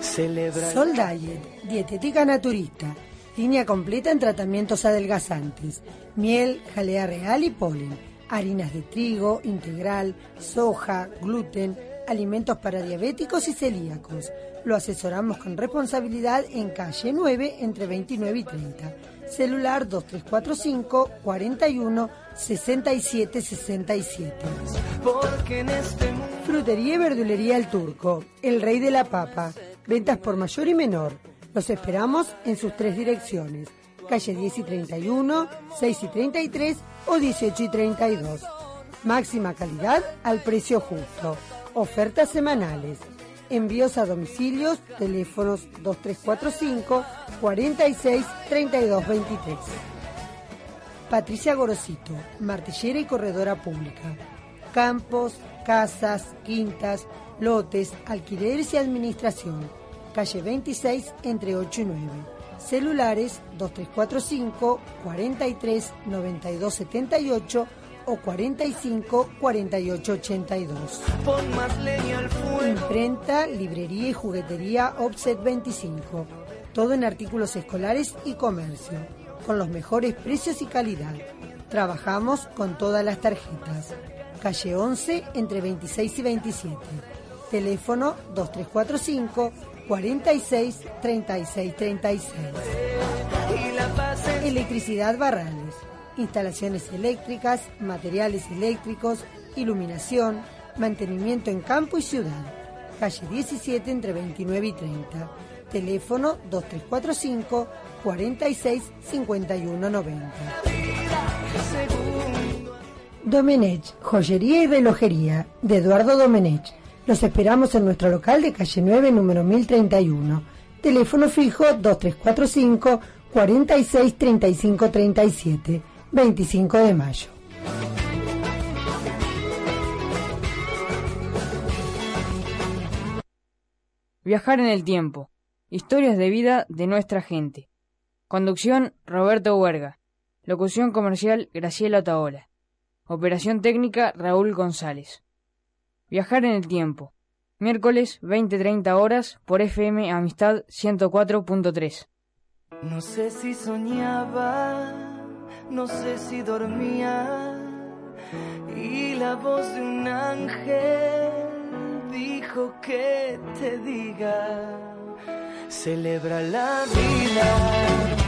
celebra Sol Diet, dietética naturista, línea completa en tratamientos adelgazantes, miel, jalea real y polen, harinas de trigo, integral, soja, gluten, alimentos para diabéticos y celíacos. Lo asesoramos con responsabilidad en calle 9 entre 29 y 30. Celular 2345 41 67 67. porque en este mundo Frutería y verdulería El Turco, el rey de la papa. Ventas por mayor y menor. Los esperamos en sus tres direcciones. Calle 10 y 31, 6 y 33 o 18 y 32. Máxima calidad al precio justo. Ofertas semanales. Envíos a domicilios, teléfonos 2345 46 32 23. Patricia Gorosito, martillera y corredora pública. Campos, casas, quintas, lotes, alquileres y administración. Calle 26 entre 8 y 9. Celulares 2345 43 92 78 o 45 48 82. pon más leña al fuego Imprenta, librería y juguetería Offset 25. Todo en artículos escolares y comercio, con los mejores precios y calidad. Trabajamos con todas las tarjetas. Calle 11 entre 26 y 27. Teléfono 2345 46 36 36. y la paz es Electricidad Barrales. Instalaciones eléctricas, materiales eléctricos, iluminación, mantenimiento en campo y ciudad. Calle 17 entre 29 y 30. Teléfono 2345 46 51 90. Domenech, joyería y relojería, de Eduardo Domenech. Los esperamos en nuestro local de calle 9, número 1031. Teléfono fijo 2345 46 35 37, 25 de mayo. Viajar en el tiempo. Historias de vida de nuestra gente. Conducción Roberto Huerga. Locución comercial Graciela Otaola. Operación técnica Raúl González. Viajar en el tiempo. Miércoles 20-30 horas por FM Amistad 104.3. No sé si soñaba, no sé si dormía y la voz de un ángel dijo que te diga, celebra la vida.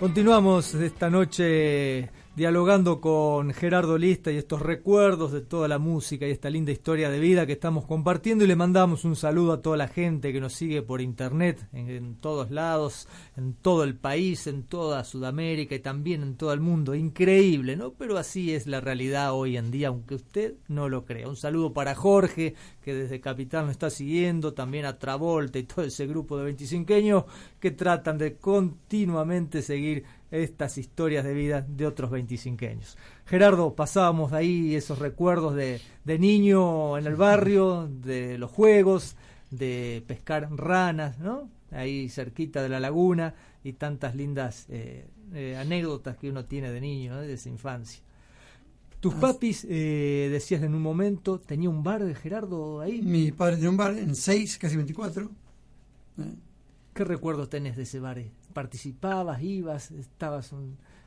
Continuamos esta noche dialogando con Gerardo Lista y estos recuerdos de toda la música y esta linda historia de vida que estamos compartiendo y le mandamos un saludo a toda la gente que nos sigue por internet en, todos lados, en todo el país, en toda Sudamérica y también en todo el mundo. Increíble, ¿no? Pero así es la realidad hoy en día, aunque usted no lo crea. Un saludo para Jorge, que desde Capital nos está siguiendo, también a Travolta y todo ese grupo de 25 que tratan de continuamente seguir estas historias de vida de otros 25 años. Gerardo, pasábamos ahí esos recuerdos de, de niño en el barrio, de los juegos, de pescar ranas, ¿no? Ahí cerquita de la laguna y tantas lindas eh, eh, anécdotas que uno tiene de niño, de esa infancia. Tus papis, eh, decías en un momento, tenía un bar de Gerardo ahí. Mi padre tenía un bar en 6, casi 24. ¿Qué recuerdos tenés de ese bar? ¿Participabas, ibas, estabas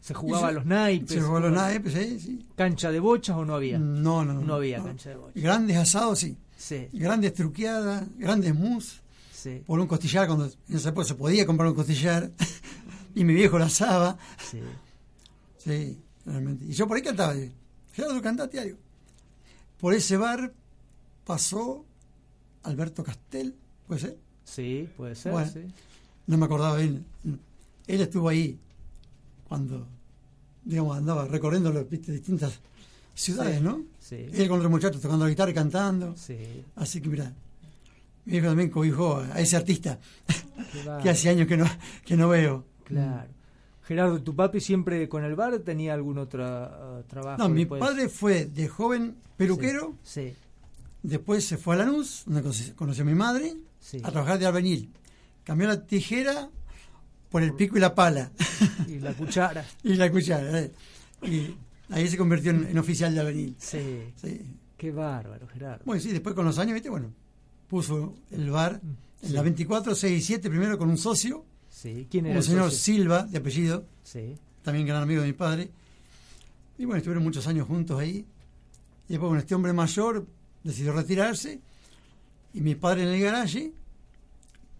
se jugaba a los naipes? Se jugaba a los naipes, sí, sí. ¿Cancha de bochas o no había? No, no, no. No había cancha de bochas. Grandes asados, sí. Sí. Grandes truqueadas, grandes mousse. Sí. Por un costillar, cuando en esa época se podía comprar un costillar. (laughs) y mi viejo lo asaba. Sí. Sí, realmente. Y yo por ahí cantaba. Gerardo, cantate algo. Por ese bar pasó Alberto Castel, ¿puede ser? Sí, puede ser, Bueno, sí. No me acordaba bien. Él estuvo ahí cuando, digamos, andaba recorriendo las distintas ciudades, Sí, ¿no? sí. Él con otros muchachos tocando la guitarra y cantando. Sí. Así que mira, mi hijo también cobijó a ese artista bárbaro. (laughs) que hace años que no, que no veo. Claro. Gerardo, ¿tu papi siempre con el bar tenía algún otro uh, trabajo? No, mi padre fue de joven peluquero, Sí, después se fue a Lanús, donde conoció a mi madre, sí. a trabajar de albañil. Cambió la tijera por el pico y la pala. (laughs) Y la cuchara. (laughs) y la cuchara. eh. Y ahí se convirtió en, en oficial de albañil. Sí. Sí. Qué bárbaro, Gerardo. Bueno, sí, después con los años, ¿viste? Bueno, puso el bar en Sí. la 24, 6 y 7, primero con un socio, Sí. ¿Quién era un el señor socio? Silva, de apellido, Sí. también gran amigo de mi padre. Y bueno, estuvieron muchos años juntos ahí. Y después, bueno, este hombre mayor decidió retirarse. Y mi padre en el garaje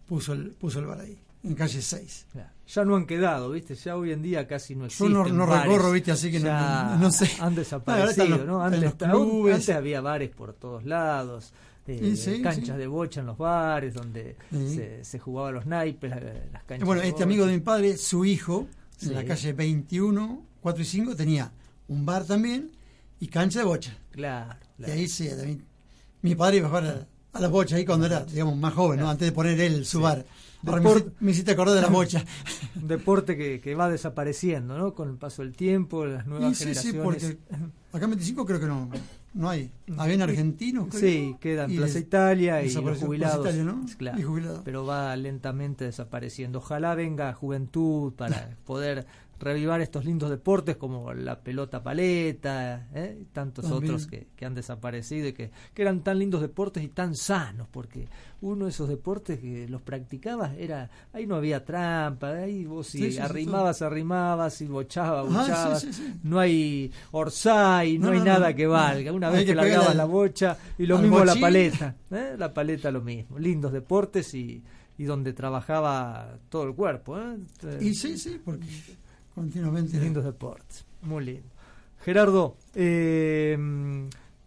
puso el, puso el bar ahí, en calle 6. Claro. Ya no han quedado, ¿viste? Ya hoy en día casi no Yo existen no, no recorro, ¿viste? Así que no, sé. Han desaparecido, ¿no? Antes, había bares por todos lados, eh, Sí, sí, canchas sí. de bocha en los bares donde Sí. se, se jugaba los naipes, la- las canchas bueno, de este bocha. amigo de mi padre, su hijo, en la calle 21, 4 y 5, tenía un bar también y cancha de bocha. Claro, Y ahí sí, también. Mi padre iba a jugar a, a las bochas ahí cuando era, digamos, más joven, ¿no? Antes de poner él su bar. Me, hiciste acordar de la bocha. Un (laughs) deporte que, que va desapareciendo, ¿no? Con el paso del tiempo, las nuevas sí, sí, generaciones. porque acá en 25 creo que no, no hay. Habían argentinos, creo. Sí, quedan y Plaza Italia y los jubilados. Plaza Italia, ¿no? Claro, Y jubilados. pero va lentamente desapareciendo. Ojalá venga juventud para poder revivar estos lindos deportes como la pelota paleta ¿eh? y tantos También. otros que, que han desaparecido y que, que eran tan lindos deportes y tan sanos porque uno de esos deportes que los practicabas era ahí no había trampa ahí vos si Sí, sí, sí, arrimabas arrimabas si bochabas Ah, bochabas no hay orsay no, No, hay no, nada no. que valga una vez que que, largabas al- la bocha y lo mismo la paleta ¿eh? la paleta lo mismo lindos deportes y, y donde trabajaba todo el cuerpo ¿eh? Y sí, sí, porque continuamente. lindos deportes muy lindo Gerardo eh,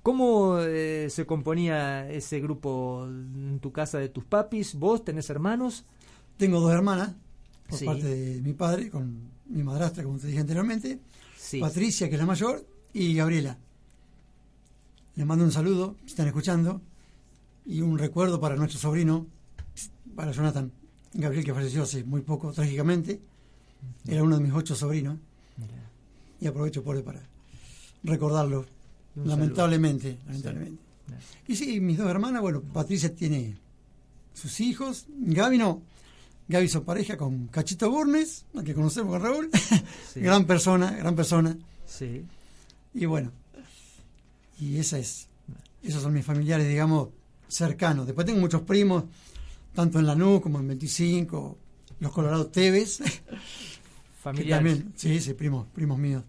¿cómo eh, se componía ese grupo en tu casa de tus papis? ¿vos tenés hermanos? Tengo dos hermanas, por Sí. parte de mi padre, con mi madrastra, como te dije anteriormente. sí Patricia, que es la mayor, y Gabriela. Les mando un saludo, si están escuchando, y un recuerdo para nuestro sobrino, para Jonathan Gabriel, que falleció hace muy poco, trágicamente. Era uno de mis ocho sobrinos, Mirá, y aprovecho por para recordarlo, lamentablemente. lamentablemente. Y sí, mis dos hermanas, bueno, Patricia tiene sus hijos. Gaby no. Gaby hizo pareja con Cachito Burnes, al que conocemos con Raúl. (laughs) Sí. gran persona, gran persona. Sí. Y bueno, y esa es, esos son mis familiares, digamos, cercanos. Después tengo muchos primos, tanto en Lanús como en 25, los Colorados Teves. (laughs) que Familiares. también, sí, sí, primos, primos míos.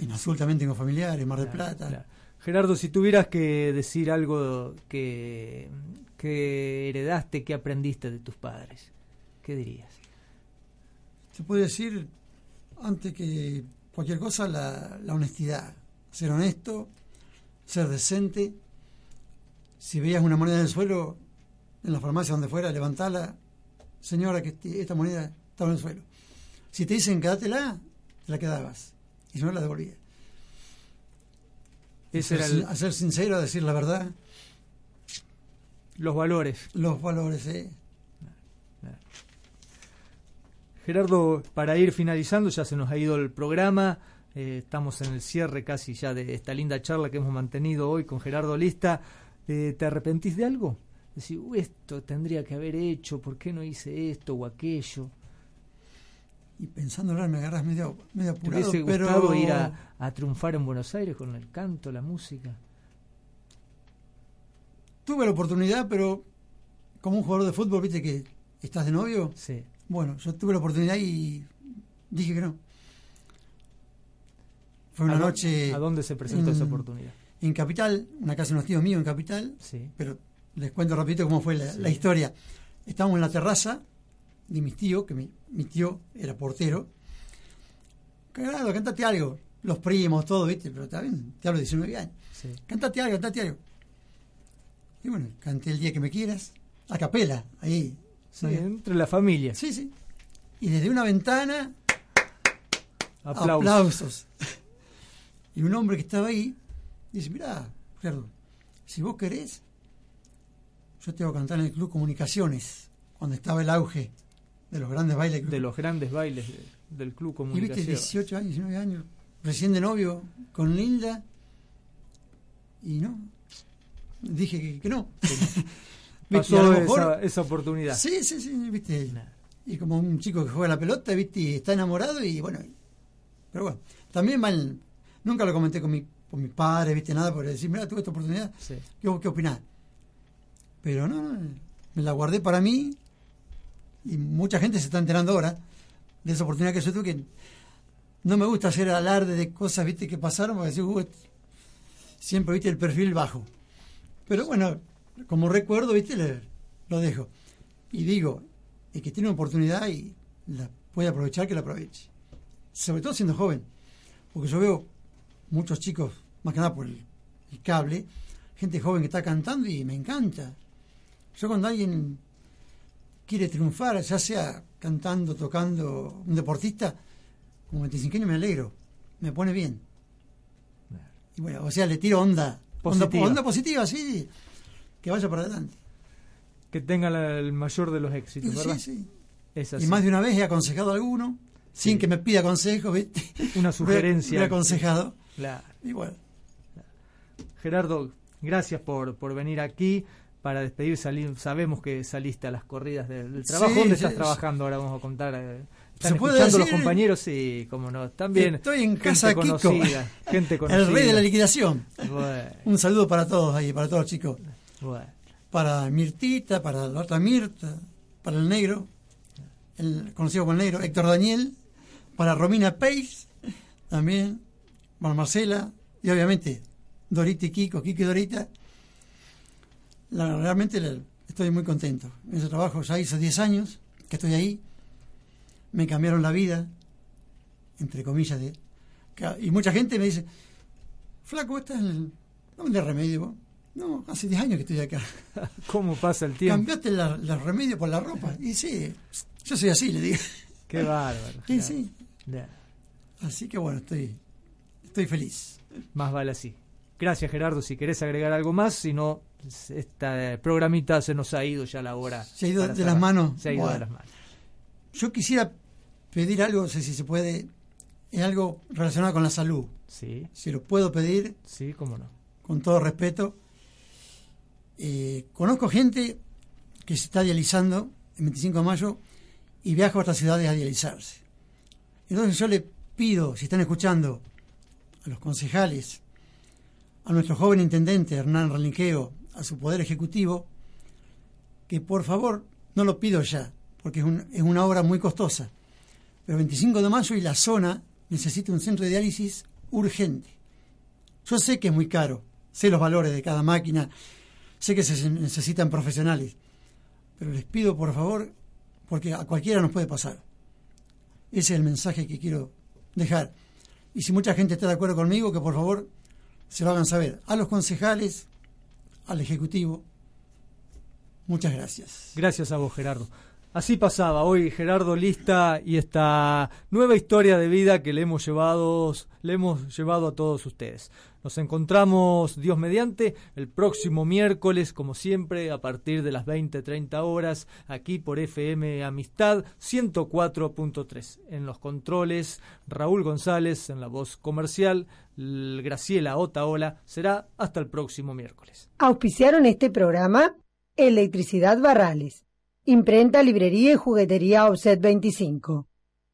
En Azul también tengo familiares, Mar del Claro, Plata. claro. Gerardo, si tuvieras que decir algo que, que heredaste, que aprendiste de tus padres, ¿qué dirías? Se puede decir, antes que cualquier cosa, la, la honestidad. Ser honesto, ser decente. Si veías una moneda en el suelo, en la farmacia donde fuera, levantala. Señora, que este- esta moneda estaba en el suelo. Si te dicen quédatela, te la quedabas. Y si no, la devolvías. Ese era el- a ser sincero, a decir la verdad, los valores. los valores. ¿eh? Gerardo, para ir finalizando, ya se nos ha ido el programa. eh, estamos en el cierre casi ya de esta linda charla que hemos mantenido hoy con Gerardo Lista. Eh, ¿Te arrepentís de algo? Decir, "Uy, esto tendría que haber hecho, ¿por qué no hice esto o aquello? Y pensando ahora me agarras medio, medio ¿Te apurado, hubiese pero gustado ir a, a triunfar en Buenos Aires con el canto, la música? tuve la oportunidad, pero como un jugador de fútbol, viste que estás de novio. Sí. Bueno, yo tuve la oportunidad y dije que no. Fue una ¿A dó- noche ¿A dónde se presentó esa en- oportunidad? en Capital, una casa de unos tíos míos en Capital, Sí. pero les cuento rapidito cómo fue la, Sí. la historia. Estábamos en la terraza de mis tíos, que mi, mi tío era portero. Cagado, cantate algo. Los primos, todo, ¿viste? Pero está bien, te hablo de 19 años. Sí. Cantate algo, cantate algo. Y bueno, canté el día que me quieras, a capela, ahí. Entre la familia. Sí, sí. Y desde una ventana, Aplausos. aplausos. Y un hombre que estaba ahí dice, mirá, Gerardo, si vos querés, yo te voy a cantar en el Club Comunicaciones, cuando estaba el auge de los grandes bailes. De los grandes bailes de- del Club y viste, Comunicación. 18 años, 19 años, recién de novio con Linda, y no, dije que, que no. (laughs) Viste, y a Pasó lo mejor- esa, esa oportunidad. Sí, sí, sí, viste. Nah. Y como un chico que juega la pelota, viste, y está enamorado y bueno. Pero bueno, también mal, nunca lo comenté con mi, con mis padres, viste, nada, por decir, mira, tuve esta oportunidad, Sí. ¿qué, qué opinás? Pero no, me la guardé para mí y mucha gente se está enterando ahora de esa oportunidad que yo tuve que no me gusta hacer alarde de cosas, viste, que pasaron, porque decir, "Uh, siempre, viste, el perfil bajo. Pero bueno, como recuerdo, viste, le- lo dejo. Y digo, el que tiene una oportunidad y la puede aprovechar, que la aproveche. Sobre todo siendo joven. Porque yo veo muchos chicos, más que nada por el cable, gente joven que está cantando y me encanta. Yo cuando alguien quiere triunfar, ya sea cantando, tocando, un deportista, como 25 años me alegro, me pone bien. Y bueno, o sea, le tiro onda, onda Positiva. onda positiva, sí, que vaya para adelante. Que tenga la- el mayor de los éxitos, Sí, ¿verdad? sí. Es Y así. más de una vez he aconsejado a alguno, sin que me pida consejo, ¿viste? Una (laughs) sugerencia. He aconsejado. Claro. Y bueno, Gerardo, gracias por, por venir aquí. Para despedir, salir, sabemos que saliste a las corridas del, del trabajo. Sí, ¿Dónde estás sí. trabajando ahora? Vamos a contar. eh, ¿Están ¿Se puede escuchando los decir? compañeros? Sí, cómo no. También. estoy en gente casa Kiko, conocida. Gente conocida. el rey de la liquidación. Bueno, Un saludo para todos ahí, para todos los chicos. bueno. Para Mirtita, para la otra Mirta, para el negro, el conocido como el negro, Héctor Daniel, para Romina Pace, también, para Marcela, y obviamente Dorita y Kiko, Kiko y Dorita. La- realmente le- estoy muy contento. En ese trabajo ya hice 10 años que estoy ahí. Me cambiaron la vida, entre comillas. De, y mucha gente me dice, flaco, ¿estás en el... ¿Dónde remedio? vos?". No, hace 10 años que estoy acá. (laughs) ¿Cómo pasa el tiempo? ¿Cambiaste la- los remedios por la ropa? Y sí, yo soy así, le digo. (laughs) Qué bárbaro. Sí, sí. Así que bueno, estoy, estoy feliz. Más vale así. Gracias, Gerardo. Si querés agregar algo más, si no, esta programita se nos ha ido ya la hora. Se ha ido de las manos. Se ha ido de las manos. Yo quisiera pedir algo, no sé si se puede, es algo relacionado con la salud. Sí, Si lo puedo pedir, sí, cómo no. con todo respeto. Eh, conozco gente que se está dializando el 25 de mayo y viaja a otras ciudades a dializarse. Entonces yo le pido, si están escuchando, a los concejales, a nuestro joven intendente Hernán Relinqueo, a su poder ejecutivo, que por favor, no lo pido ya, porque es, un- es una obra muy costosa, pero 25 de mayo y la zona necesita un centro de diálisis urgente. Yo sé que es muy caro, sé los valores de cada máquina, sé que se necesitan profesionales, pero les pido por favor, porque a cualquiera nos puede pasar. Ese es el mensaje que quiero dejar. Y si mucha gente está de acuerdo conmigo, que por favor se lo hagan saber a los concejales, al Ejecutivo. Muchas gracias. Gracias a vos, Gerardo. Así pasaba hoy Gerardo lista y esta nueva historia de vida que le hemos llevado, le hemos llevado a todos ustedes. Nos encontramos, Dios mediante, el próximo miércoles, como siempre, a partir de las 20-30 horas, aquí por FM Amistad 104.3. En los controles, Raúl González, en la voz comercial, Graciela Otaola. Será hasta el próximo miércoles. Auspiciaron este programa Electricidad Barrales, Imprenta, Librería y Juguetería Offset 25,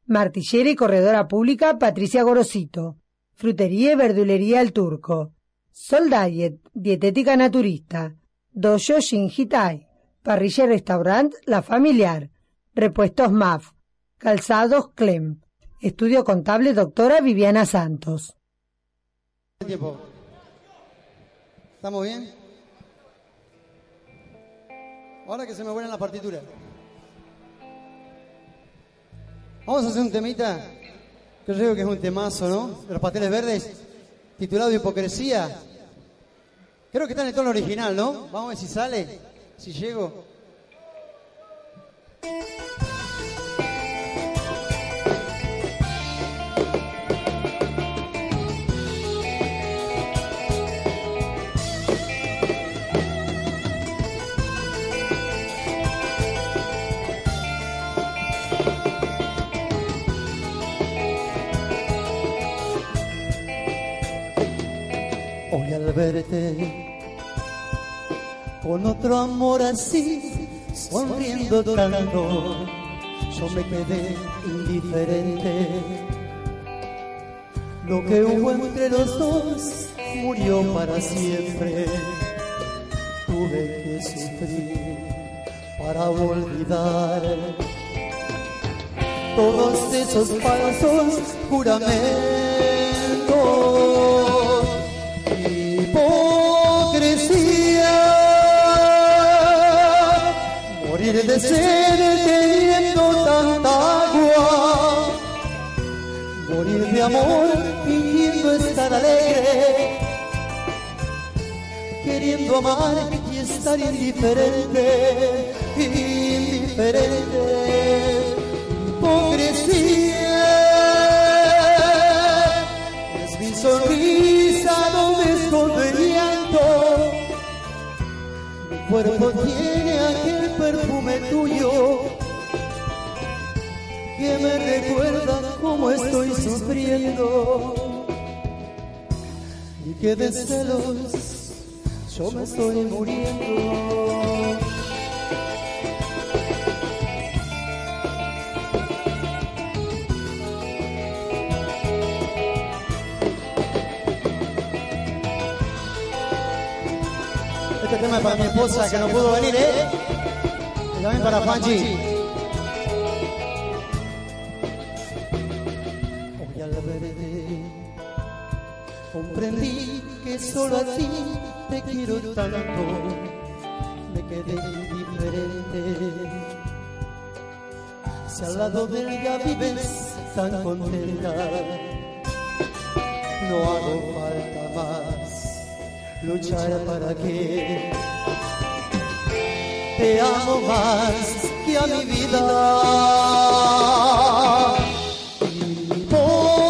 Martillera y Corredora Pública Patricia Gorosito, Frutería y Verdulería El Turco, Sol Diet, Dietética Naturista, Dojo Shinjitai, Parrilla y Restaurant La Familiar, Repuestos MAF, Calzados Clem, Estudio Contable Doctora Viviana Santos. ¿Estamos bien? Ahora que se me vuelan las partituras. Vamos a hacer un temita creo que es un temazo, ¿no? De los pasteles verdes, titulado Hipocresía. Creo que está en el tono original, ¿no? Vamos a ver si sale, si llego. Verte con otro amor así, sonriendo tanto, yo me quedé indiferente. Lo que hubo entre los dos murió para siempre. Tuve que sufrir para olvidar todos esos falsos juramentos. Morir de sed teniendo tanta agua, morir de amor fingiendo estar alegre, queriendo amar y estar indiferente, indiferente, hipocresía. Es mi sonrisa donde esconde el llanto. Mi cuerpo tiene aquel perfume tuyo que me recuerda cómo estoy sufriendo y que de celos yo me estoy muriendo. Tema es para mi esposa que no pudo venir, ¿eh? Y también para Fanchi. Hoy al verte comprendí que solo a ti te quiero tanto. Me quedé indiferente. Si al lado de ella vives tan contenta, no hago falta más luchar para que te amo más que a mi vida. Hipocresía,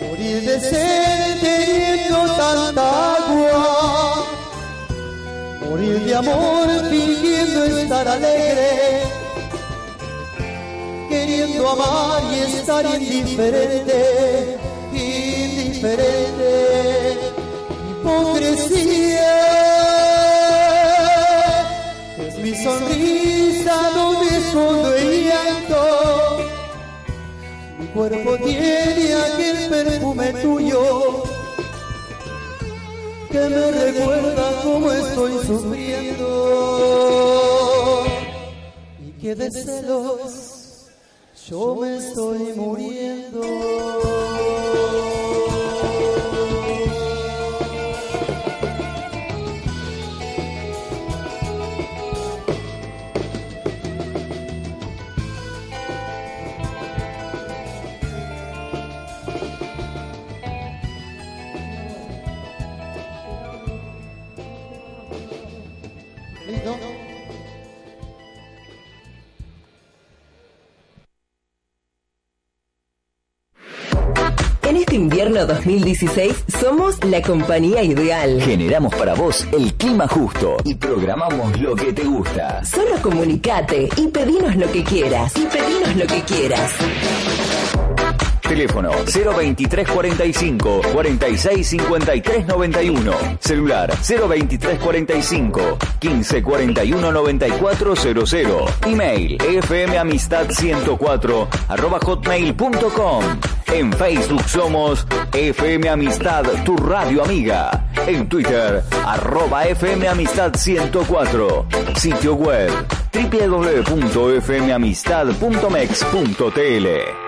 morir de sed teniendo tanta agua, morir de amor fingiendo estar alegre. Queriendo amar y estar indiferente, diferente, hipocresía. Es mi sonrisa donde escondo el llanto. Mi cuerpo tiene aquel perfume tuyo que me recuerda cómo estoy sufriendo y que de yo me estoy muriendo. 2016 somos la compañía ideal. Generamos para vos el clima justo y programamos lo que te gusta. Solo comunicate y pedinos lo que quieras. Y pedinos lo que quieras. Teléfono 02345 46 53 91. Celular 02345 15 41 9400. Email fmamistad104 arroba hotmail.com. En Facebook somos FM Amistad, tu radio amiga. En Twitter, arroba FM Amistad 104. Sitio web www.fmamistad.mex.tl.